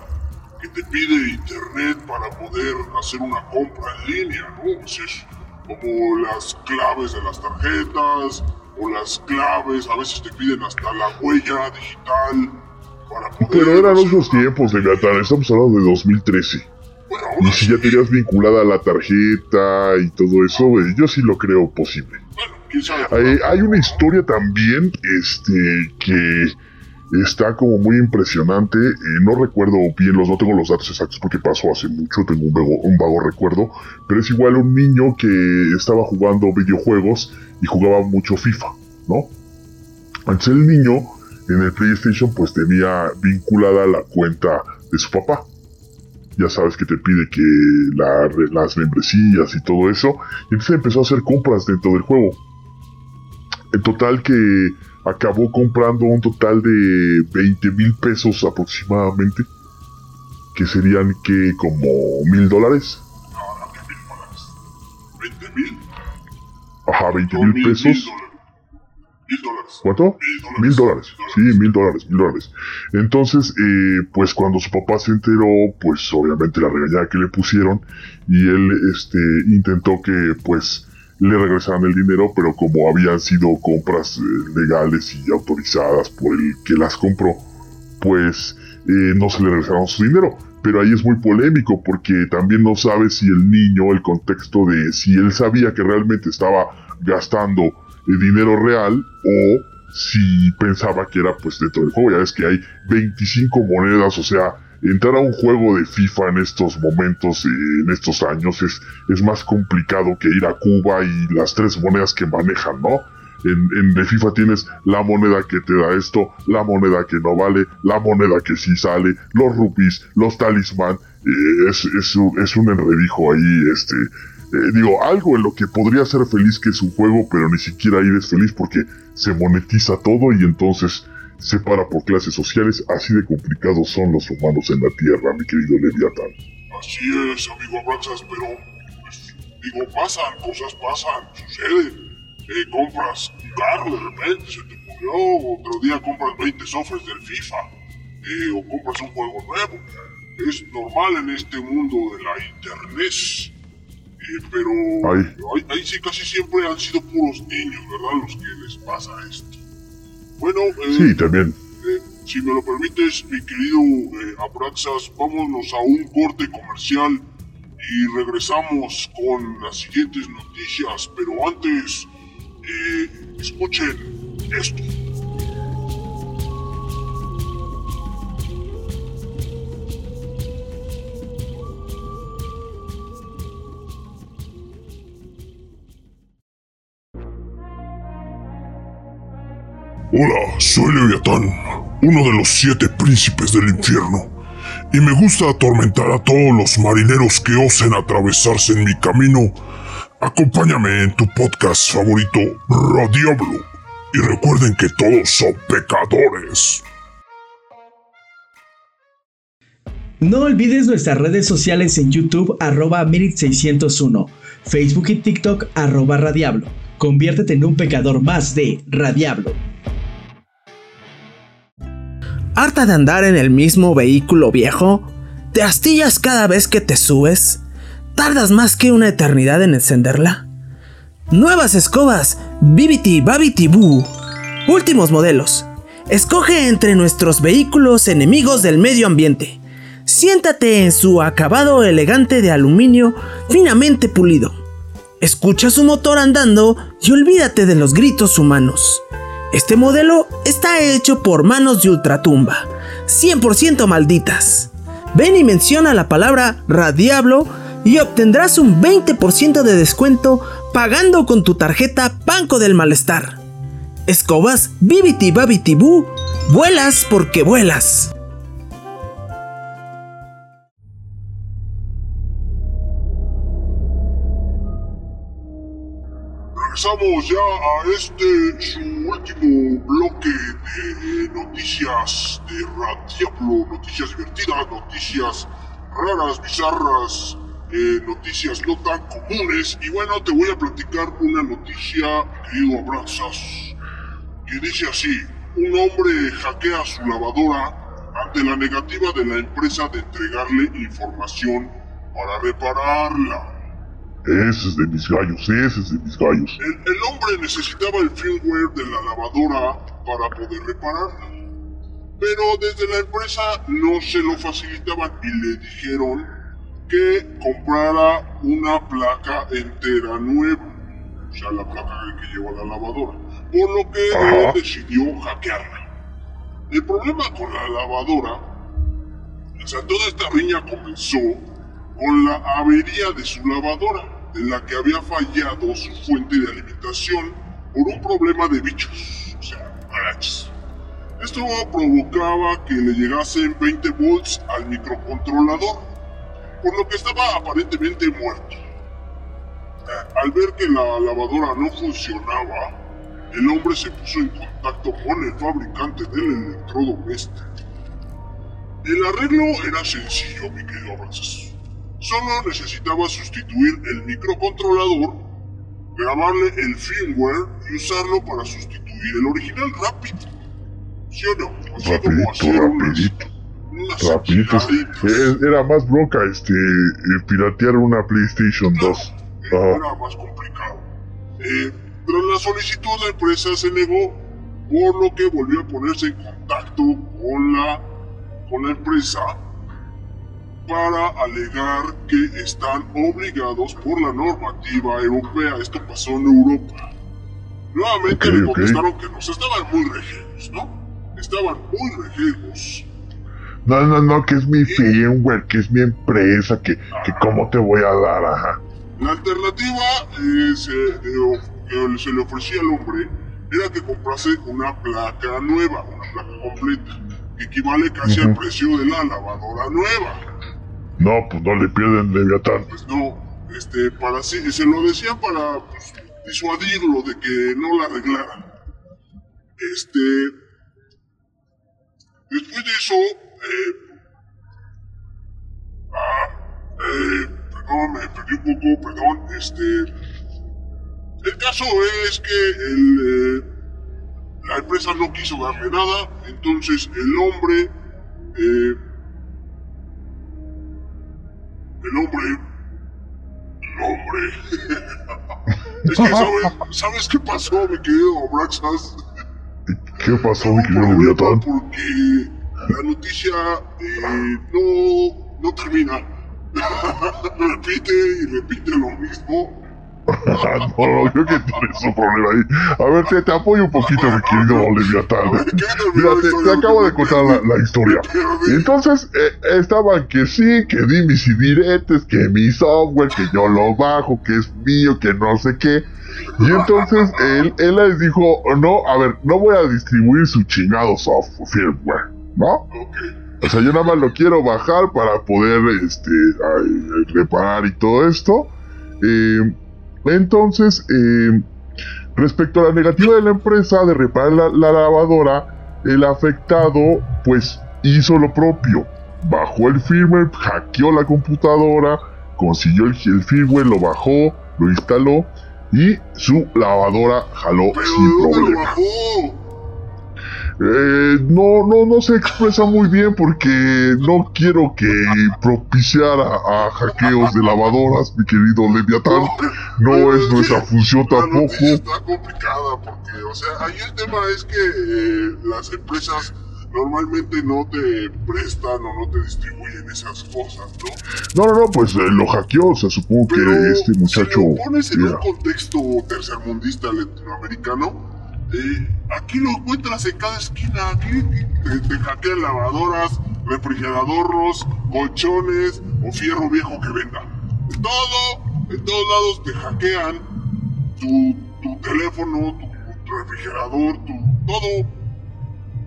que te pide internet para poder hacer una compra en línea, ¿no? Pues es como las claves de las tarjetas o las claves, a veces te piden hasta la huella digital. Pero eran otros tiempos, Leviatán. Estamos hablando de 2013. Bueno, aún Y si ya tenías vinculada la tarjeta y todo eso, eh, yo sí lo creo posible. Hay, una historia también este, que está como muy impresionante. eh, no recuerdo bien los, no tengo los datos exactos porque pasó hace mucho, tengo un vago, un vago recuerdo. Pero es igual un niño que estaba jugando videojuegos y jugaba mucho FIFA, ¿no? Entonces el niño en el PlayStation pues tenía vinculada la cuenta de su papá. Ya sabes que te pide que las membresías y todo eso. Y entonces empezó a hacer compras dentro del juego. En total que acabó comprando un total de 20 mil pesos aproximadamente. Que serían que como mil dólares. No, no, Ajá, 20 mil pesos. ¿Cuánto? Mil Mil dólares. Sí, mil dólares, mil dólares. Entonces, eh, pues cuando su papá se enteró, pues obviamente la regañada que le pusieron y él, este, intentó que, pues, le regresaran el dinero, pero como habían sido compras eh, legales y autorizadas por el que las compró, pues eh, no se le regresaron su dinero. Pero ahí es muy polémico porque también no sabe si el niño, el contexto de si él sabía que realmente estaba gastando dinero real o si pensaba que era pues dentro del juego. Ya ves que hay 25 monedas, o sea, entrar a un juego de FIFA en estos momentos, eh, en estos años, es, es más complicado que ir a Cuba y las tres monedas que manejan, ¿no? En, en el FIFA tienes la moneda que te da esto, la moneda que no vale, la moneda que sí sale, los rupees, los talismán. eh, es, es, es un enredijo ahí, este. Eh, digo, algo en lo que podría ser feliz que es un juego, pero ni siquiera ahí es feliz porque se monetiza todo y entonces se para por clases sociales. Así de complicados son los humanos en la Tierra, mi querido Leviatán. Así es, amigo Abraxas, pero pues, digo, pasan, cosas pasan, suceden. Eh, compras un carro de repente, se te ocurrió, otro día compras 20 sofres del FIFA, eh, o compras un juego nuevo. Es normal en este mundo de la internet. Eh, pero ahí. sí casi siempre han sido puros niños, ¿verdad? Los que les pasa esto. Bueno, eh, sí, también. Eh, si me lo permites, mi querido Abraxas, vámonos a un corte comercial y regresamos con las siguientes noticias, pero antes, escuchen esto. Hola, soy Leviatán, uno de los siete príncipes del infierno, y me gusta atormentar a todos los marineros que osen atravesarse en mi camino. Acompáñame en tu podcast favorito, Radiablo, y recuerden que todos son pecadores. No olvides nuestras redes sociales en YouTube arroba 601 Facebook y TikTok arroba Radiablo. Conviértete en un pecador más de Radiablo. ¿Harta de andar en el mismo vehículo viejo? ¿Te astillas cada vez que te subes? ¿Tardas más que una eternidad en encenderla? Nuevas escobas, Bibiti Babiti Boo. Últimos modelos. Escoge entre nuestros vehículos enemigos del medio ambiente. Siéntate en su acabado elegante de aluminio finamente pulido. Escucha su motor andando y olvídate de los gritos humanos. Este modelo está hecho por manos de ultratumba, 100% malditas. Ven y menciona la palabra Radiablo y obtendrás un 20% de descuento pagando con tu tarjeta Banco del Malestar. Escobas Bibiti Babiti Boo, vuelas porque vuelas. Regresamos ya a este su último bloque de noticias de Radiablo, noticias divertidas, noticias raras, bizarras, eh, noticias no tan comunes. Y bueno, te voy a platicar una noticia, querido Abrazas, que dice así: un hombre hackea su lavadora ante la negativa de la empresa de entregarle información para repararla. Ese es de mis gallos, ese es de mis gallos. El, hombre necesitaba el firmware de la lavadora para poder repararla. Pero desde la empresa no se lo facilitaban y le dijeron que comprara una placa entera nueva. O sea, la placa que lleva la lavadora. Por lo que él decidió hackearla. El problema con la lavadora, o sea, toda esta riña comenzó con la avería de su lavadora en la que había fallado su fuente de alimentación por un problema de bichos, o sea, araches. Esto provocaba que le llegasen 20 volts al microcontrolador, por lo que estaba aparentemente muerto. Al ver que la lavadora no funcionaba, el hombre se puso en contacto con el fabricante del electrodoméstico. El arreglo era sencillo, mi querido Francis. Solo necesitaba sustituir el microcontrolador, grabarle el firmware y usarlo para sustituir el original rápido. ¿Sí o no? Rapidito, rapidito. rapidito. Era más bronca este eh, piratear una PlayStation 2. Era más complicado. Eh, tras la solicitud la empresa se negó, por lo que volvió a ponerse en contacto con la, con la empresa para alegar que están obligados por la normativa europea. Esto pasó en Europa. Nuevamente le contestaron que nos estaban muy rejegos, ¿no? Estaban muy rejegos. No, no, no, que es mi firmware, que es mi empresa, que, que cómo te voy a dar, ajá. La alternativa eh, se, que se le ofrecía al hombre era que comprase una placa nueva, una placa completa, que equivale casi al precio de la lavadora nueva. No, pues no le pierden Leviatán. Pues no, este, para sí, se lo decían para pues, disuadirlo de que no la arreglaran. Este, después de eso, eh, ah, eh, perdón, me perdí un poco, perdón, este, el caso es que el, eh, la empresa no quiso darle nada, entonces el hombre, eh, el hombre, el hombre es que, ¿sabes, ¿sabes qué pasó, mi querido Braxas? ¿Qué pasó, mi querido Leviatán? Porque la noticia eh, no, no termina. repite y repite lo mismo. no, no, creo que tienes un problema ahí. A ver, te, te apoyo un poquito, mi querido Leviatán. Mira, te, te acabo de contar la, la historia. Entonces, eh, estaban que sí, que di mis diretes, que mi software, que yo lo bajo, que es mío, que no sé qué. Y entonces él, él les dijo, no, a ver, no voy a distribuir su chingado software, firmware, ¿no? O sea, yo nada más lo quiero bajar para poder, este, ay, reparar y todo esto. Eh, entonces, eh, respecto a la negativa de la empresa de reparar la, la lavadora, el afectado, pues, hizo lo propio. Bajó el firmware, hackeó la computadora, consiguió el, el firmware, lo bajó, lo instaló y su lavadora jaló ¿Pero sin lo problema. bajó? Eh, no, no, no se expresa muy bien porque no quiero que propiciara a hackeos de lavadoras, mi querido Leviatán. No es nuestra función tampoco. está complicada porque, o sea, ahí el tema es que eh, las empresas normalmente no te prestan o no te distribuyen esas cosas, ¿no? No, no, no, pues eh, lo hackeó, o sea, supongo que este muchacho... si lo pones en un contexto tercermundista latinoamericano, eh, aquí lo encuentras en cada esquina. Aquí te, te hackean lavadoras, refrigeradores, colchones o fierro viejo que venda. En todo, en todos lados te hackean tu, tu teléfono, tu, tu refrigerador, tu todo.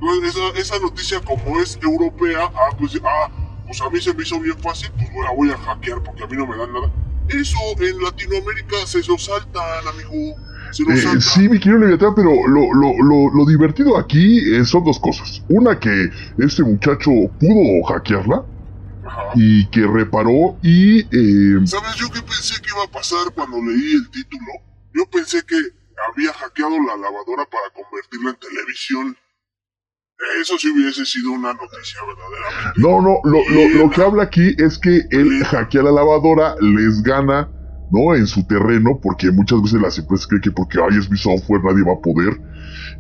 Entonces, Esa, esa noticia como es europea, ah, pues, ah, pues a mí se me hizo bien fácil, pues la voy a hackear porque a mí no me dan nada. Eso en Latinoamérica se saltan, amigo. Eh, sí, mi querido Leviatán, pero lo, lo, lo, lo divertido aquí eh, son dos cosas. Una, que este muchacho pudo hackearla Ajá. y que reparó y... eh, ¿Sabes yo qué pensé que iba a pasar cuando leí el título? Yo pensé que había hackeado la lavadora para convertirla en televisión. Eso sí hubiese sido una noticia verdaderamente. No, no, lo, lo, lo que habla aquí es que él hackea la lavadora, les gana, ¿no? En su terreno, porque muchas veces las empresas creen que porque ay, es mi software nadie va a poder.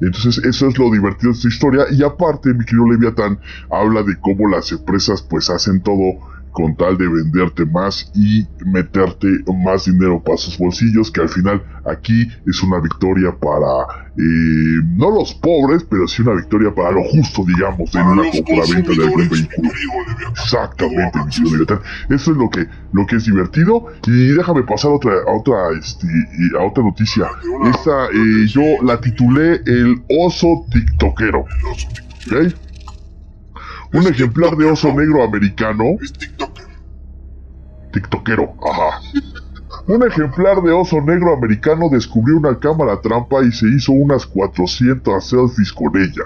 Entonces, eso es lo divertido de esta historia. Y aparte, mi querido Leviatán habla de cómo las empresas pues hacen todo con tal de venderte más y meterte más dinero para sus bolsillos, que al final aquí es una victoria para, eh, no los pobres, pero sí una victoria para lo justo, digamos, en una compraventa de algún vehículo. Exactamente. Eso es lo que, lo que es divertido. Y déjame pasar a otra, a otra, este, a otra noticia. Esta eh, yo la titulé El oso tiktokero. Un ejemplar de oso negro americano. Tiktokero, ajá. Un ejemplar de oso negro americano descubrió una cámara trampa y se hizo unas 400 selfies con ella.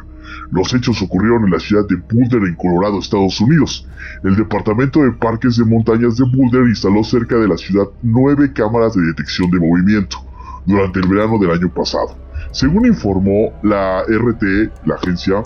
Los hechos ocurrieron en la ciudad de Boulder, en Colorado, Estados Unidos. El Departamento de Parques de Montañas de Boulder instaló cerca de la ciudad nueve cámaras de detección de movimiento durante el verano del año pasado. Según informó la RTE, la agencia,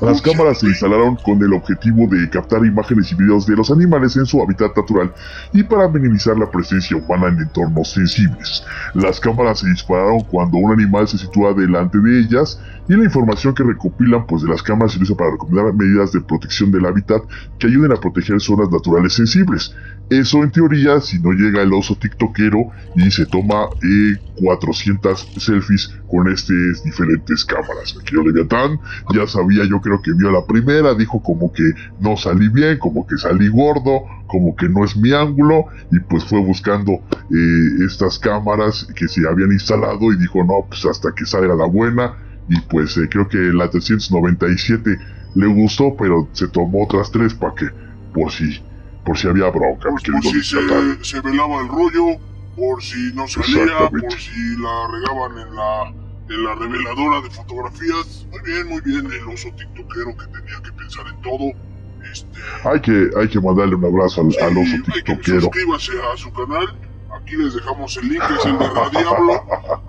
las cámaras se instalaron con el objetivo de captar imágenes y videos de los animales en su hábitat natural y para minimizar la presencia humana en entornos sensibles. Las cámaras se dispararon cuando un animal se sitúa delante de ellas y la información que recopilan pues de las cámaras se usa para recomendar medidas de protección del hábitat que ayuden a proteger zonas naturales sensibles. Eso en teoría si no llega el oso tiktokero y se toma eh, 400 selfies con estas diferentes cámaras. Aquí Leviatán ya sabía, yo creo que vio la primera, dijo como que no salí bien, como que salí gordo, como que no es mi ángulo y pues fue buscando eh, estas cámaras que se habían instalado y dijo no, pues hasta que salga la buena y pues eh, creo que la 397 le gustó, pero se tomó otras tres para que por si por si había bronca, Pues por si se, se velaba el rollo, por si no salía, por si la regaban en la, en la reveladora de fotografías. Muy bien, muy bien, el oso tiktokero que tenía que pensar en todo. Este, Hay que, hay que mandarle un abrazo al, al oso sí, hay que tiktokero. suscríbase a su canal, Aquí les dejamos el link, es el de Radiablo.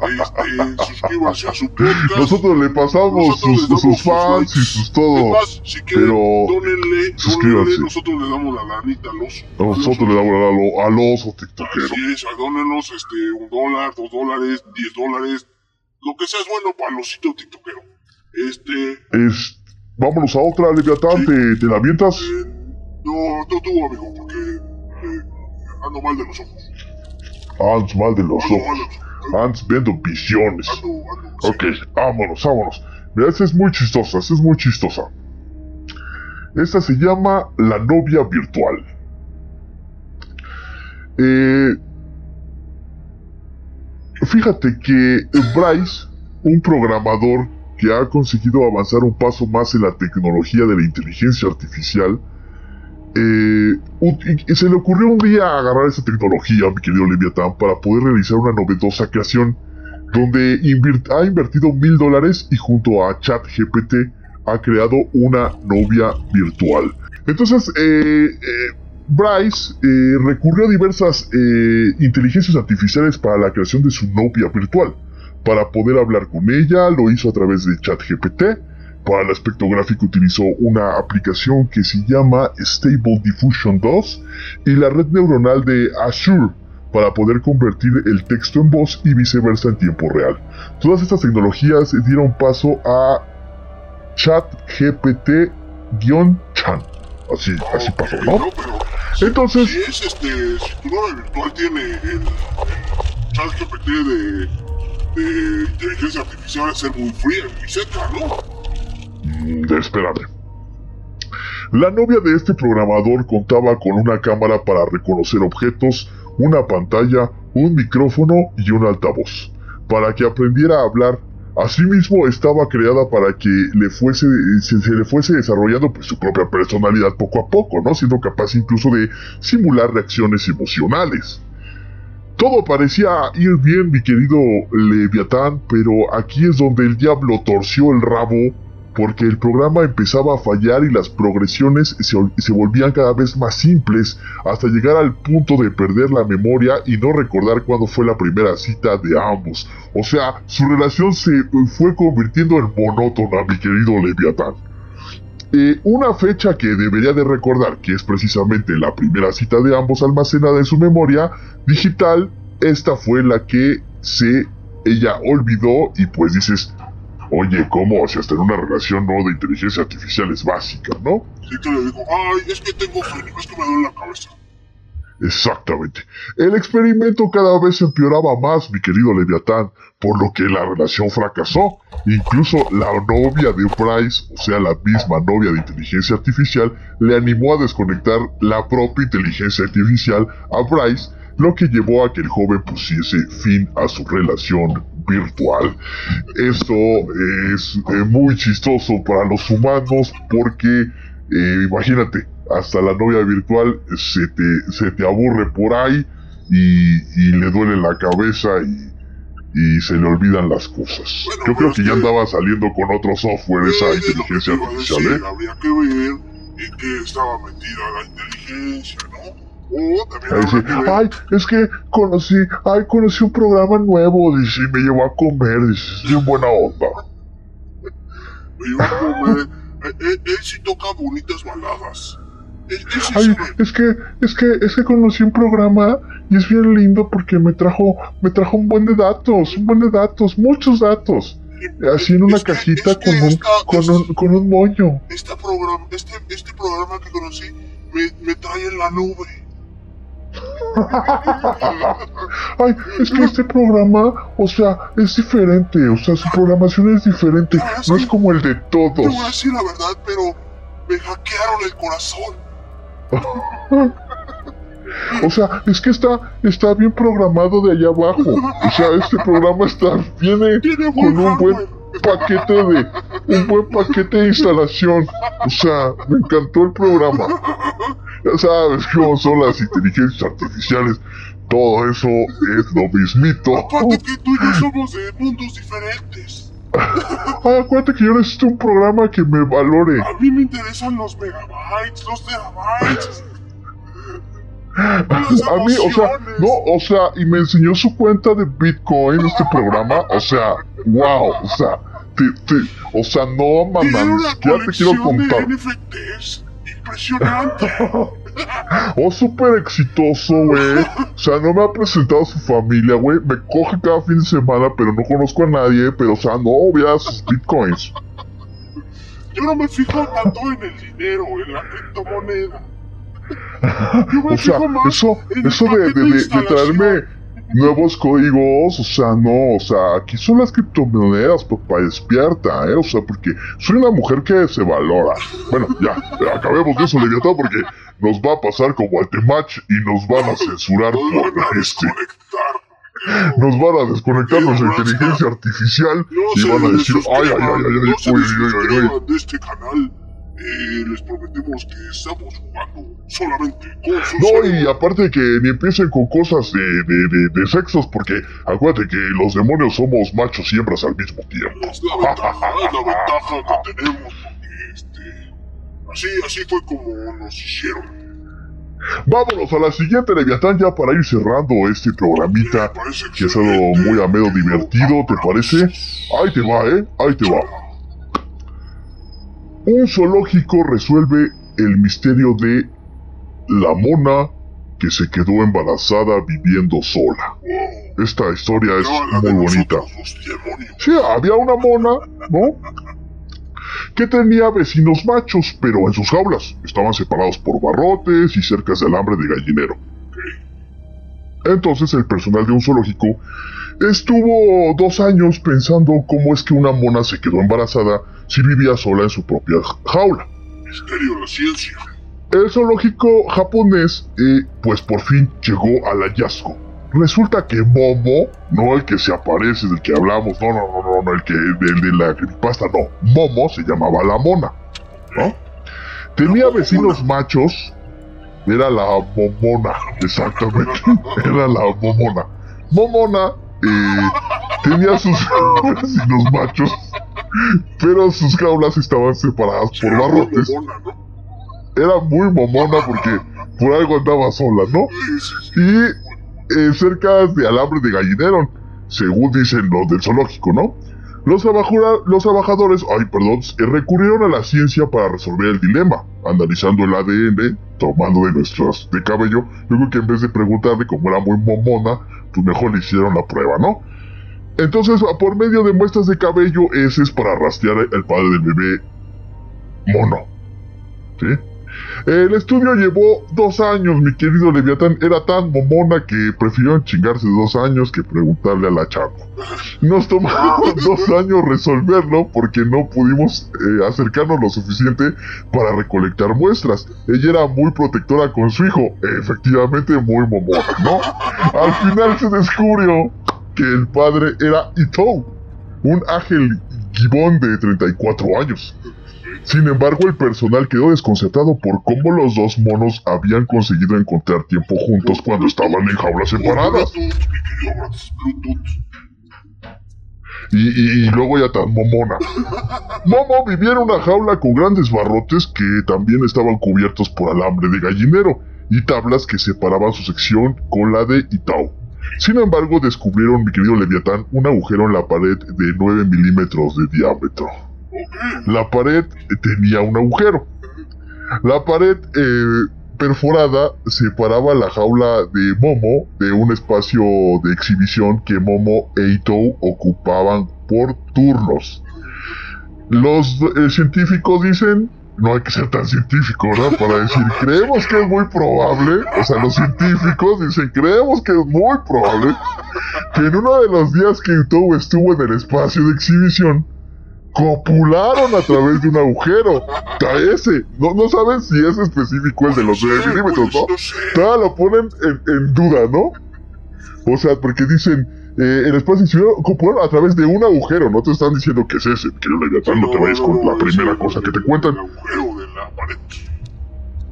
Este, suscríbanse a su podcast. Nosotros le pasamos Nosotros sus, sus sus fans likes. y sus todo. más, si quieren, pero dónenle, suscríbanse. dónenle, nosotros le damos la lanita a los. Nosotros le damos a, lo- al oso tiktokero. Así es, dónenos este, un dólar, dos dólares, diez dólares, lo que sea es bueno para los sitios tiktokero. Este, Es, vámonos a otra, Leviatán, ¿te, te la avientas? eh, no, no tú, amigo, porque eh, ando mal de los ojos. Hans, mal de los Ando mal ojos. de los ojos. Hans viendo visiones. Ando, ando, sí. Ok, vámonos, vámonos. Mira, esta es muy chistosa, esta es muy chistosa. Esta se llama La novia virtual. Eh, fíjate que Bryce, un programador que ha conseguido avanzar un paso más en la tecnología de la inteligencia artificial, eh, se le ocurrió un día agarrar esa tecnología, mi querido Leviatán, para poder realizar una novedosa creación donde ha invertido mil dólares y junto a ChatGPT ha creado una novia virtual. Entonces, eh, eh, Bryce eh, recurrió a diversas eh, inteligencias artificiales para la creación de su novia virtual. Para poder hablar con ella, lo hizo a través de ChatGPT. Para el aspecto gráfico utilizó una aplicación que se llama Stable Diffusion 2 y la red neuronal de Azure para poder convertir el texto en voz y viceversa en tiempo real. Todas estas tecnologías dieron paso a ChatGPT-Chan. Así, así pasó, ¿no? Entonces, si es este, si tu novia virtual tiene el, el chat GPT de, de inteligencia artificial, a ser muy fría, muy seca, ¿no? Mm, espérame. La novia de este programador contaba con una cámara para reconocer objetos, una pantalla, un micrófono y un altavoz, para que aprendiera a hablar. Asimismo, estaba creada para que le fuese, se, le fuese desarrollando pues, su propia personalidad poco a poco, ¿no? Siendo capaz incluso de simular reacciones emocionales. Todo parecía ir bien, mi querido Leviatán, pero aquí es donde el diablo torció el rabo porque el programa empezaba a fallar y las progresiones se, se volvían cada vez más simples hasta llegar al punto de perder la memoria y no recordar cuándo fue la primera cita de ambos. O sea, su relación se eh, fue convirtiendo en monótona, mi querido Leviatán. Eh, una fecha que debería de recordar, que es precisamente la primera cita de ambos almacenada en su memoria digital, esta fue la que se ella olvidó y pues dices, oye, ¿cómo? Si hasta en una relación no de inteligencia artificial es básica, ¿no? Y que le digo, ay, es que tengo sueño, es que me duele la cabeza. Exactamente. El experimento cada vez empeoraba más, mi querido Leviatán, por lo que la relación fracasó. Incluso la novia de Bryce, o sea, la misma novia de inteligencia artificial, le animó a desconectar la propia inteligencia artificial a Bryce, lo que llevó a que el joven pusiese fin a su relación virtual. Esto es eh, muy chistoso para los humanos porque, eh, imagínate, hasta la novia virtual se te, se te aburre por ahí y, y le duele la cabeza y, y se le olvidan las cosas. Bueno, Yo creo pero que ya andaba saliendo con otro software esa inteligencia artificial, decir, ¿eh? Habría que ver en qué estaba metida la inteligencia, ¿no? Dice, ay, es que conocí, ay, conocí un programa nuevo, dice, y me llevó a comer, dice, es bien buena onda. me iba a comer. Eh, eh, él sí toca bonitas baladas. Él, sí Ay, es que, es que, es que conocí un programa y es bien lindo porque me trajo, me trajo un buen de datos, un buen de datos, muchos datos. Así en una Es que- cajita es que con un, esta- con un, con un moño. Este programa, este, este programa que conocí me, me trae en la nube. Ay, es que este programa, o sea, es diferente, o sea, su programación es diferente, no es como el de Te voy a todos. decir la verdad, pero me hackearon el corazón. O sea, es que está, está bien programado de allá abajo. O sea, este programa está, viene con un buen. Paquete de, un buen paquete de instalación. O sea, me encantó el programa. Ya sabes cómo son las inteligencias artificiales. Todo eso es lo mismito. Aparte que tú y yo somos de mundos diferentes. Ay, acuérdate que yo necesito un programa que me valore. A mí me interesan los megabytes, los terabytes. A mí, o sea, no, o sea, y me enseñó su cuenta de Bitcoin este programa, o sea, wow, o sea, te, te, o sea, no, mamá, siquiera te quiero contar. NFTs impresionante. Oh, súper exitoso, güey. O sea, no me ha presentado a su familia, güey. Me coge cada fin de semana, pero no conozco a nadie. Pero, o sea, no vea sus bitcoins. Yo no me fijo tanto en el dinero, en la criptomoneda. O sea, eso, eso de, de, de- de traerme nuevos códigos, o sea, no, o sea, aquí son las criptomonedas, papá, despierta, ¿eh? O sea, porque soy una mujer que se valora. Bueno, ya, acabemos de eso, Leviatán, porque nos va a pasar como al Temach y nos van a censurar por este. Nos van a desconectar nuestra inteligencia artificial y van a decir, ay, ay, desuscriban, ay, ay, ay, no se uy, uy, uy, uy, uy. desuscriban de este canal. Eh, les prometemos que estamos jugando solamente con sus No, y aparte de que ni empiecen con cosas de, de, de, de sexos, porque acuérdate que los demonios somos machos y hembras al mismo tiempo. Es la ventaja, es la ventaja que tenemos porque este. Así, así fue como nos hicieron. Vámonos a la siguiente Leviatán ya para ir cerrando este programita que ha estado muy ameno, divertido, ¿te parece? Ahí te va, ¿eh? Ahí te va. Un zoológico resuelve el misterio de la mona que se quedó embarazada viviendo sola. Wow. Esta historia es No, muy bonita. Sí, había una mona, ¿no? Que tenía vecinos machos, pero en sus jaulas. Estaban separados por barrotes y cercas de alambre de gallinero. Entonces el personal de un zoológico estuvo dos años pensando cómo es que una mona se quedó embarazada si vivía sola en su propia jaula. Misterio de la ciencia. El zoológico japonés, eh, pues por fin llegó al hallazgo. Resulta que Momo, no el que se aparece, del que hablamos, no, no, no, no, no, el que, el de la creepypasta, no. Momo se llamaba la mona, ¿no? Tenía vecinos machos, era la momona, exactamente, era la momona. Momona, eh, tenía sus vecinos machos, pero sus jaulas estaban separadas por barrotes era muy momona porque por algo andaba sola, ¿no? Y eh, cerca de alambre de gallinero, según dicen los del zoológico, ¿no? Los, los trabajadores, ay, perdón, eh, recurrieron a la ciencia para resolver el dilema, analizando el ADN, tomando de nuestras de cabello. Yo creo que en vez de preguntarle cómo era muy momona, pues mejor le hicieron la prueba, ¿no? Entonces, por medio de muestras de cabello, ese es para rastrear el padre del bebé mono. ¿Sí? El estudio llevó dos años, mi querido Leviatán. Era tan momona que prefirieron chingarse dos años que preguntarle a la chava. Nos tomó dos años resolverlo porque no pudimos eh, acercarnos lo suficiente para recolectar muestras. Ella era muy protectora con su hijo, efectivamente muy momona, ¿no? Al final se descubrió que el padre era Ito, un ángel gibón de 34 años. Sin embargo, el personal quedó desconcertado por cómo los dos monos habían conseguido encontrar tiempo juntos cuando estaban en jaulas separadas. Y luego ya tan momona. Momo vivía en una jaula con grandes barrotes que también estaban cubiertos por alambre de gallinero y tablas que separaban su sección con la de Itao. Sin embargo, descubrieron, mi querido Leviatán, un agujero en la pared de 9 milímetros de diámetro. La pared tenía un agujero. La pared eh, perforada separaba la jaula de Momo de un espacio de exhibición que Momo e Itou ocupaban por turnos. Los eh, científicos dicen, no hay que ser tan científico, ¿verdad? Para decir, creemos que es muy probable, o sea, los científicos dicen, creemos que es muy probable que en uno de los días que Itou estuvo en el espacio de exhibición, copularon a través de un agujero. Ese, no, no saben si es específico el de los 9 milímetros, ¿no? Todavía lo ponen en, en duda, ¿no? O sea, porque dicen, eh, el espacio exterior a través de un agujero, no te están diciendo que es ese, que no, Leviatán, no te vayas con la primera cosa que te cuentan. Agujero de la pared.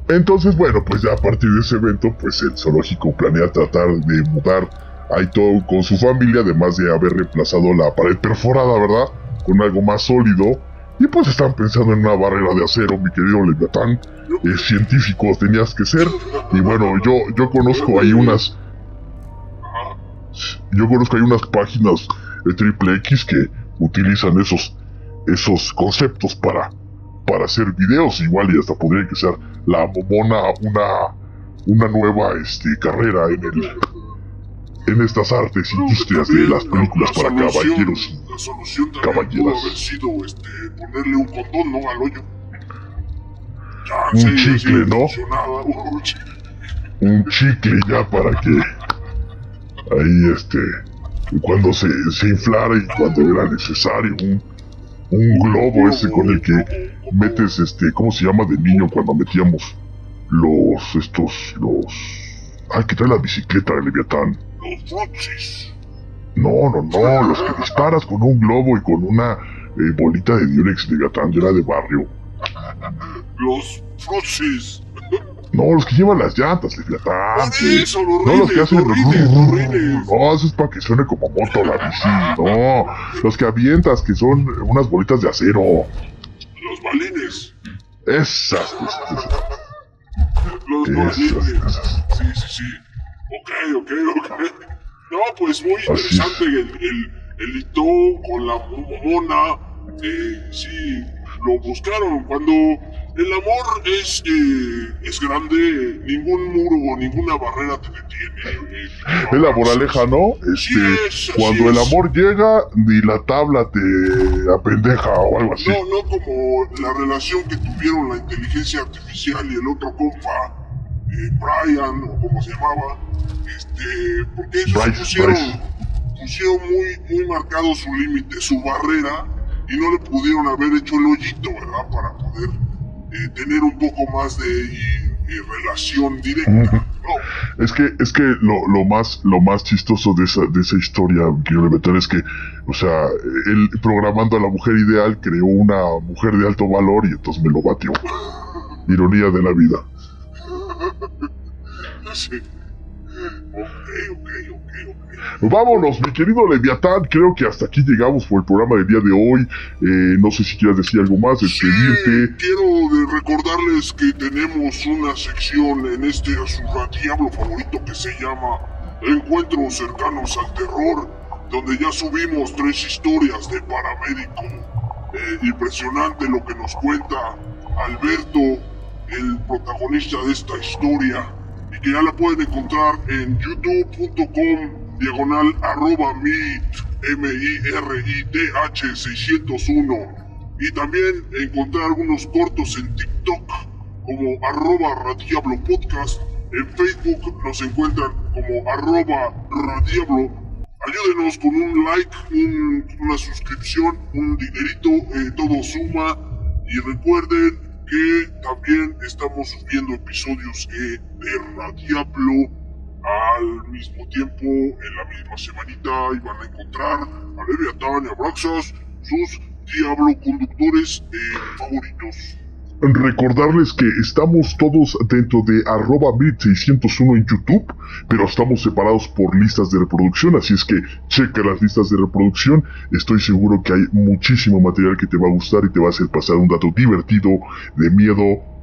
Entonces, bueno, pues ya a partir de ese evento, pues el zoológico planea tratar de mudar a Ito con su familia, además de haber reemplazado la pared perforada, ¿verdad? Con algo más sólido Y pues estaban pensando en una barrera de acero, mi querido Leviatán. Eh, científicos tenías que ser. Y bueno, yo, yo conozco ahí unas. Yo conozco ahí unas páginas de triple X que utilizan esos, esos conceptos para, para hacer videos. Igual y hasta podría que ser la momona una, una nueva este, carrera en el en estas artes industrias de las películas para caballeros La solución pudo haber sido este, ponerle un condón, ¿no? Al hoyo. Ya, un sí, chicle, ¿no? Un chicle ya para que ahí este cuando se, se inflara y cuando era necesario un, un globo ese con el que metes este cómo se llama de niño cuando metíamos los estos los ay que trae la bicicleta de Leviatán los frutsis. No, no, no, los que disparas con un globo y con una eh, bolita de Durex Leviatán era de barrio. Los frutsis. No, los que llevan las llantas, Leviatán. Eso, los No, los que hacen. los rines. No, eso es para que suene como moto la bici. No, los que avientas, que son unas bolitas de acero. Los balines. Esas. Los balines. esas. Sí, sí, sí. Ok, ok, ok. No, pues muy interesante el, el, el hito con la momona. Eh, sí, lo buscaron. Cuando el amor es, eh, es grande, ningún muro o ninguna barrera te detiene. Es la moraleja, ¿no? Sí Este, es, cuando el amor llega, ni la tabla te apendeja o algo así. No, no como la relación que tuvieron la inteligencia artificial y el otro compa, eh, Brian, o como se llamaba, este, porque ellos Bryce, pusieron, Bryce. pusieron muy, muy marcado su límite, su barrera, y no le pudieron haber hecho el hoyito, ¿verdad? Para poder eh, tener un poco más de y- y relación directa. No, Es que, es que lo, lo más, lo más chistoso de esa, de esa historia, quiero meter, es que, o sea, él programando a la mujer ideal creó una mujer de alto valor y entonces me lo batió. Ironía de la vida. sí. Vámonos, mi querido Leviatán, creo que hasta aquí llegamos por el programa del día de hoy. Eh, no sé si quieras decir algo más, despedirte. Sí, quiero de recordarles que tenemos una sección en este su diablo favorito que se llama Encuentros cercanos al terror, donde ya subimos tres historias de paramédico. Eh, impresionante lo que nos cuenta Alberto, el protagonista de esta historia, que ya la pueden encontrar en youtube.com diagonal arroba mit M-I-R-I-T-H 601 y también encontrar algunos cortos en TikTok como arroba Radiablo Podcast. En Facebook nos encuentran como arroba Radiablo. Ayúdenos con un like, un- una suscripción, un dinerito, eh, todo suma. Y recuerden que también estamos subiendo episodios eh, de Radiablo al mismo tiempo, en la misma semanita, y van a encontrar a Leviatán y a Braxas, sus Diablo conductores eh, favoritos. Recordarles que estamos todos dentro de arroba 601 en YouTube, pero estamos separados por listas de reproducción, así es que checa las listas de reproducción. Estoy seguro que hay muchísimo material que te va a gustar y te va a hacer pasar un dato divertido, de miedo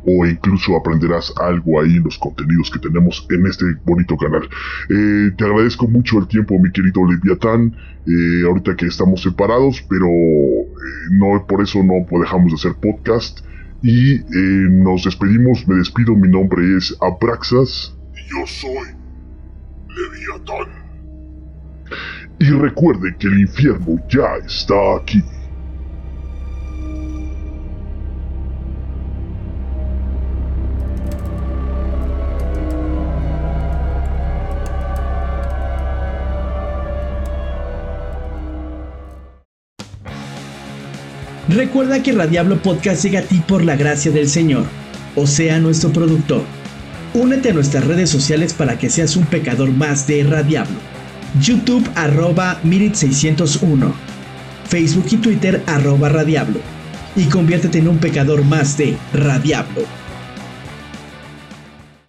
o incluso aprenderás algo ahí en los contenidos que tenemos en este bonito canal. Eh, te agradezco mucho el tiempo, mi querido Leviatán, eh, ahorita que estamos separados, pero eh, no por eso no dejamos de hacer podcast. Y eh, nos despedimos, me despido, mi nombre es Abraxas. Y yo soy Leviatán. Y recuerde que el infierno ya está aquí. Recuerda que Radiablo Podcast llega a ti por la gracia del Señor, o sea, nuestro productor. Únete a nuestras redes sociales para que seas un pecador más de Radiablo. YouTube arroba Mirit601. Facebook y Twitter arroba Radiablo. Y conviértete en un pecador más de Radiablo.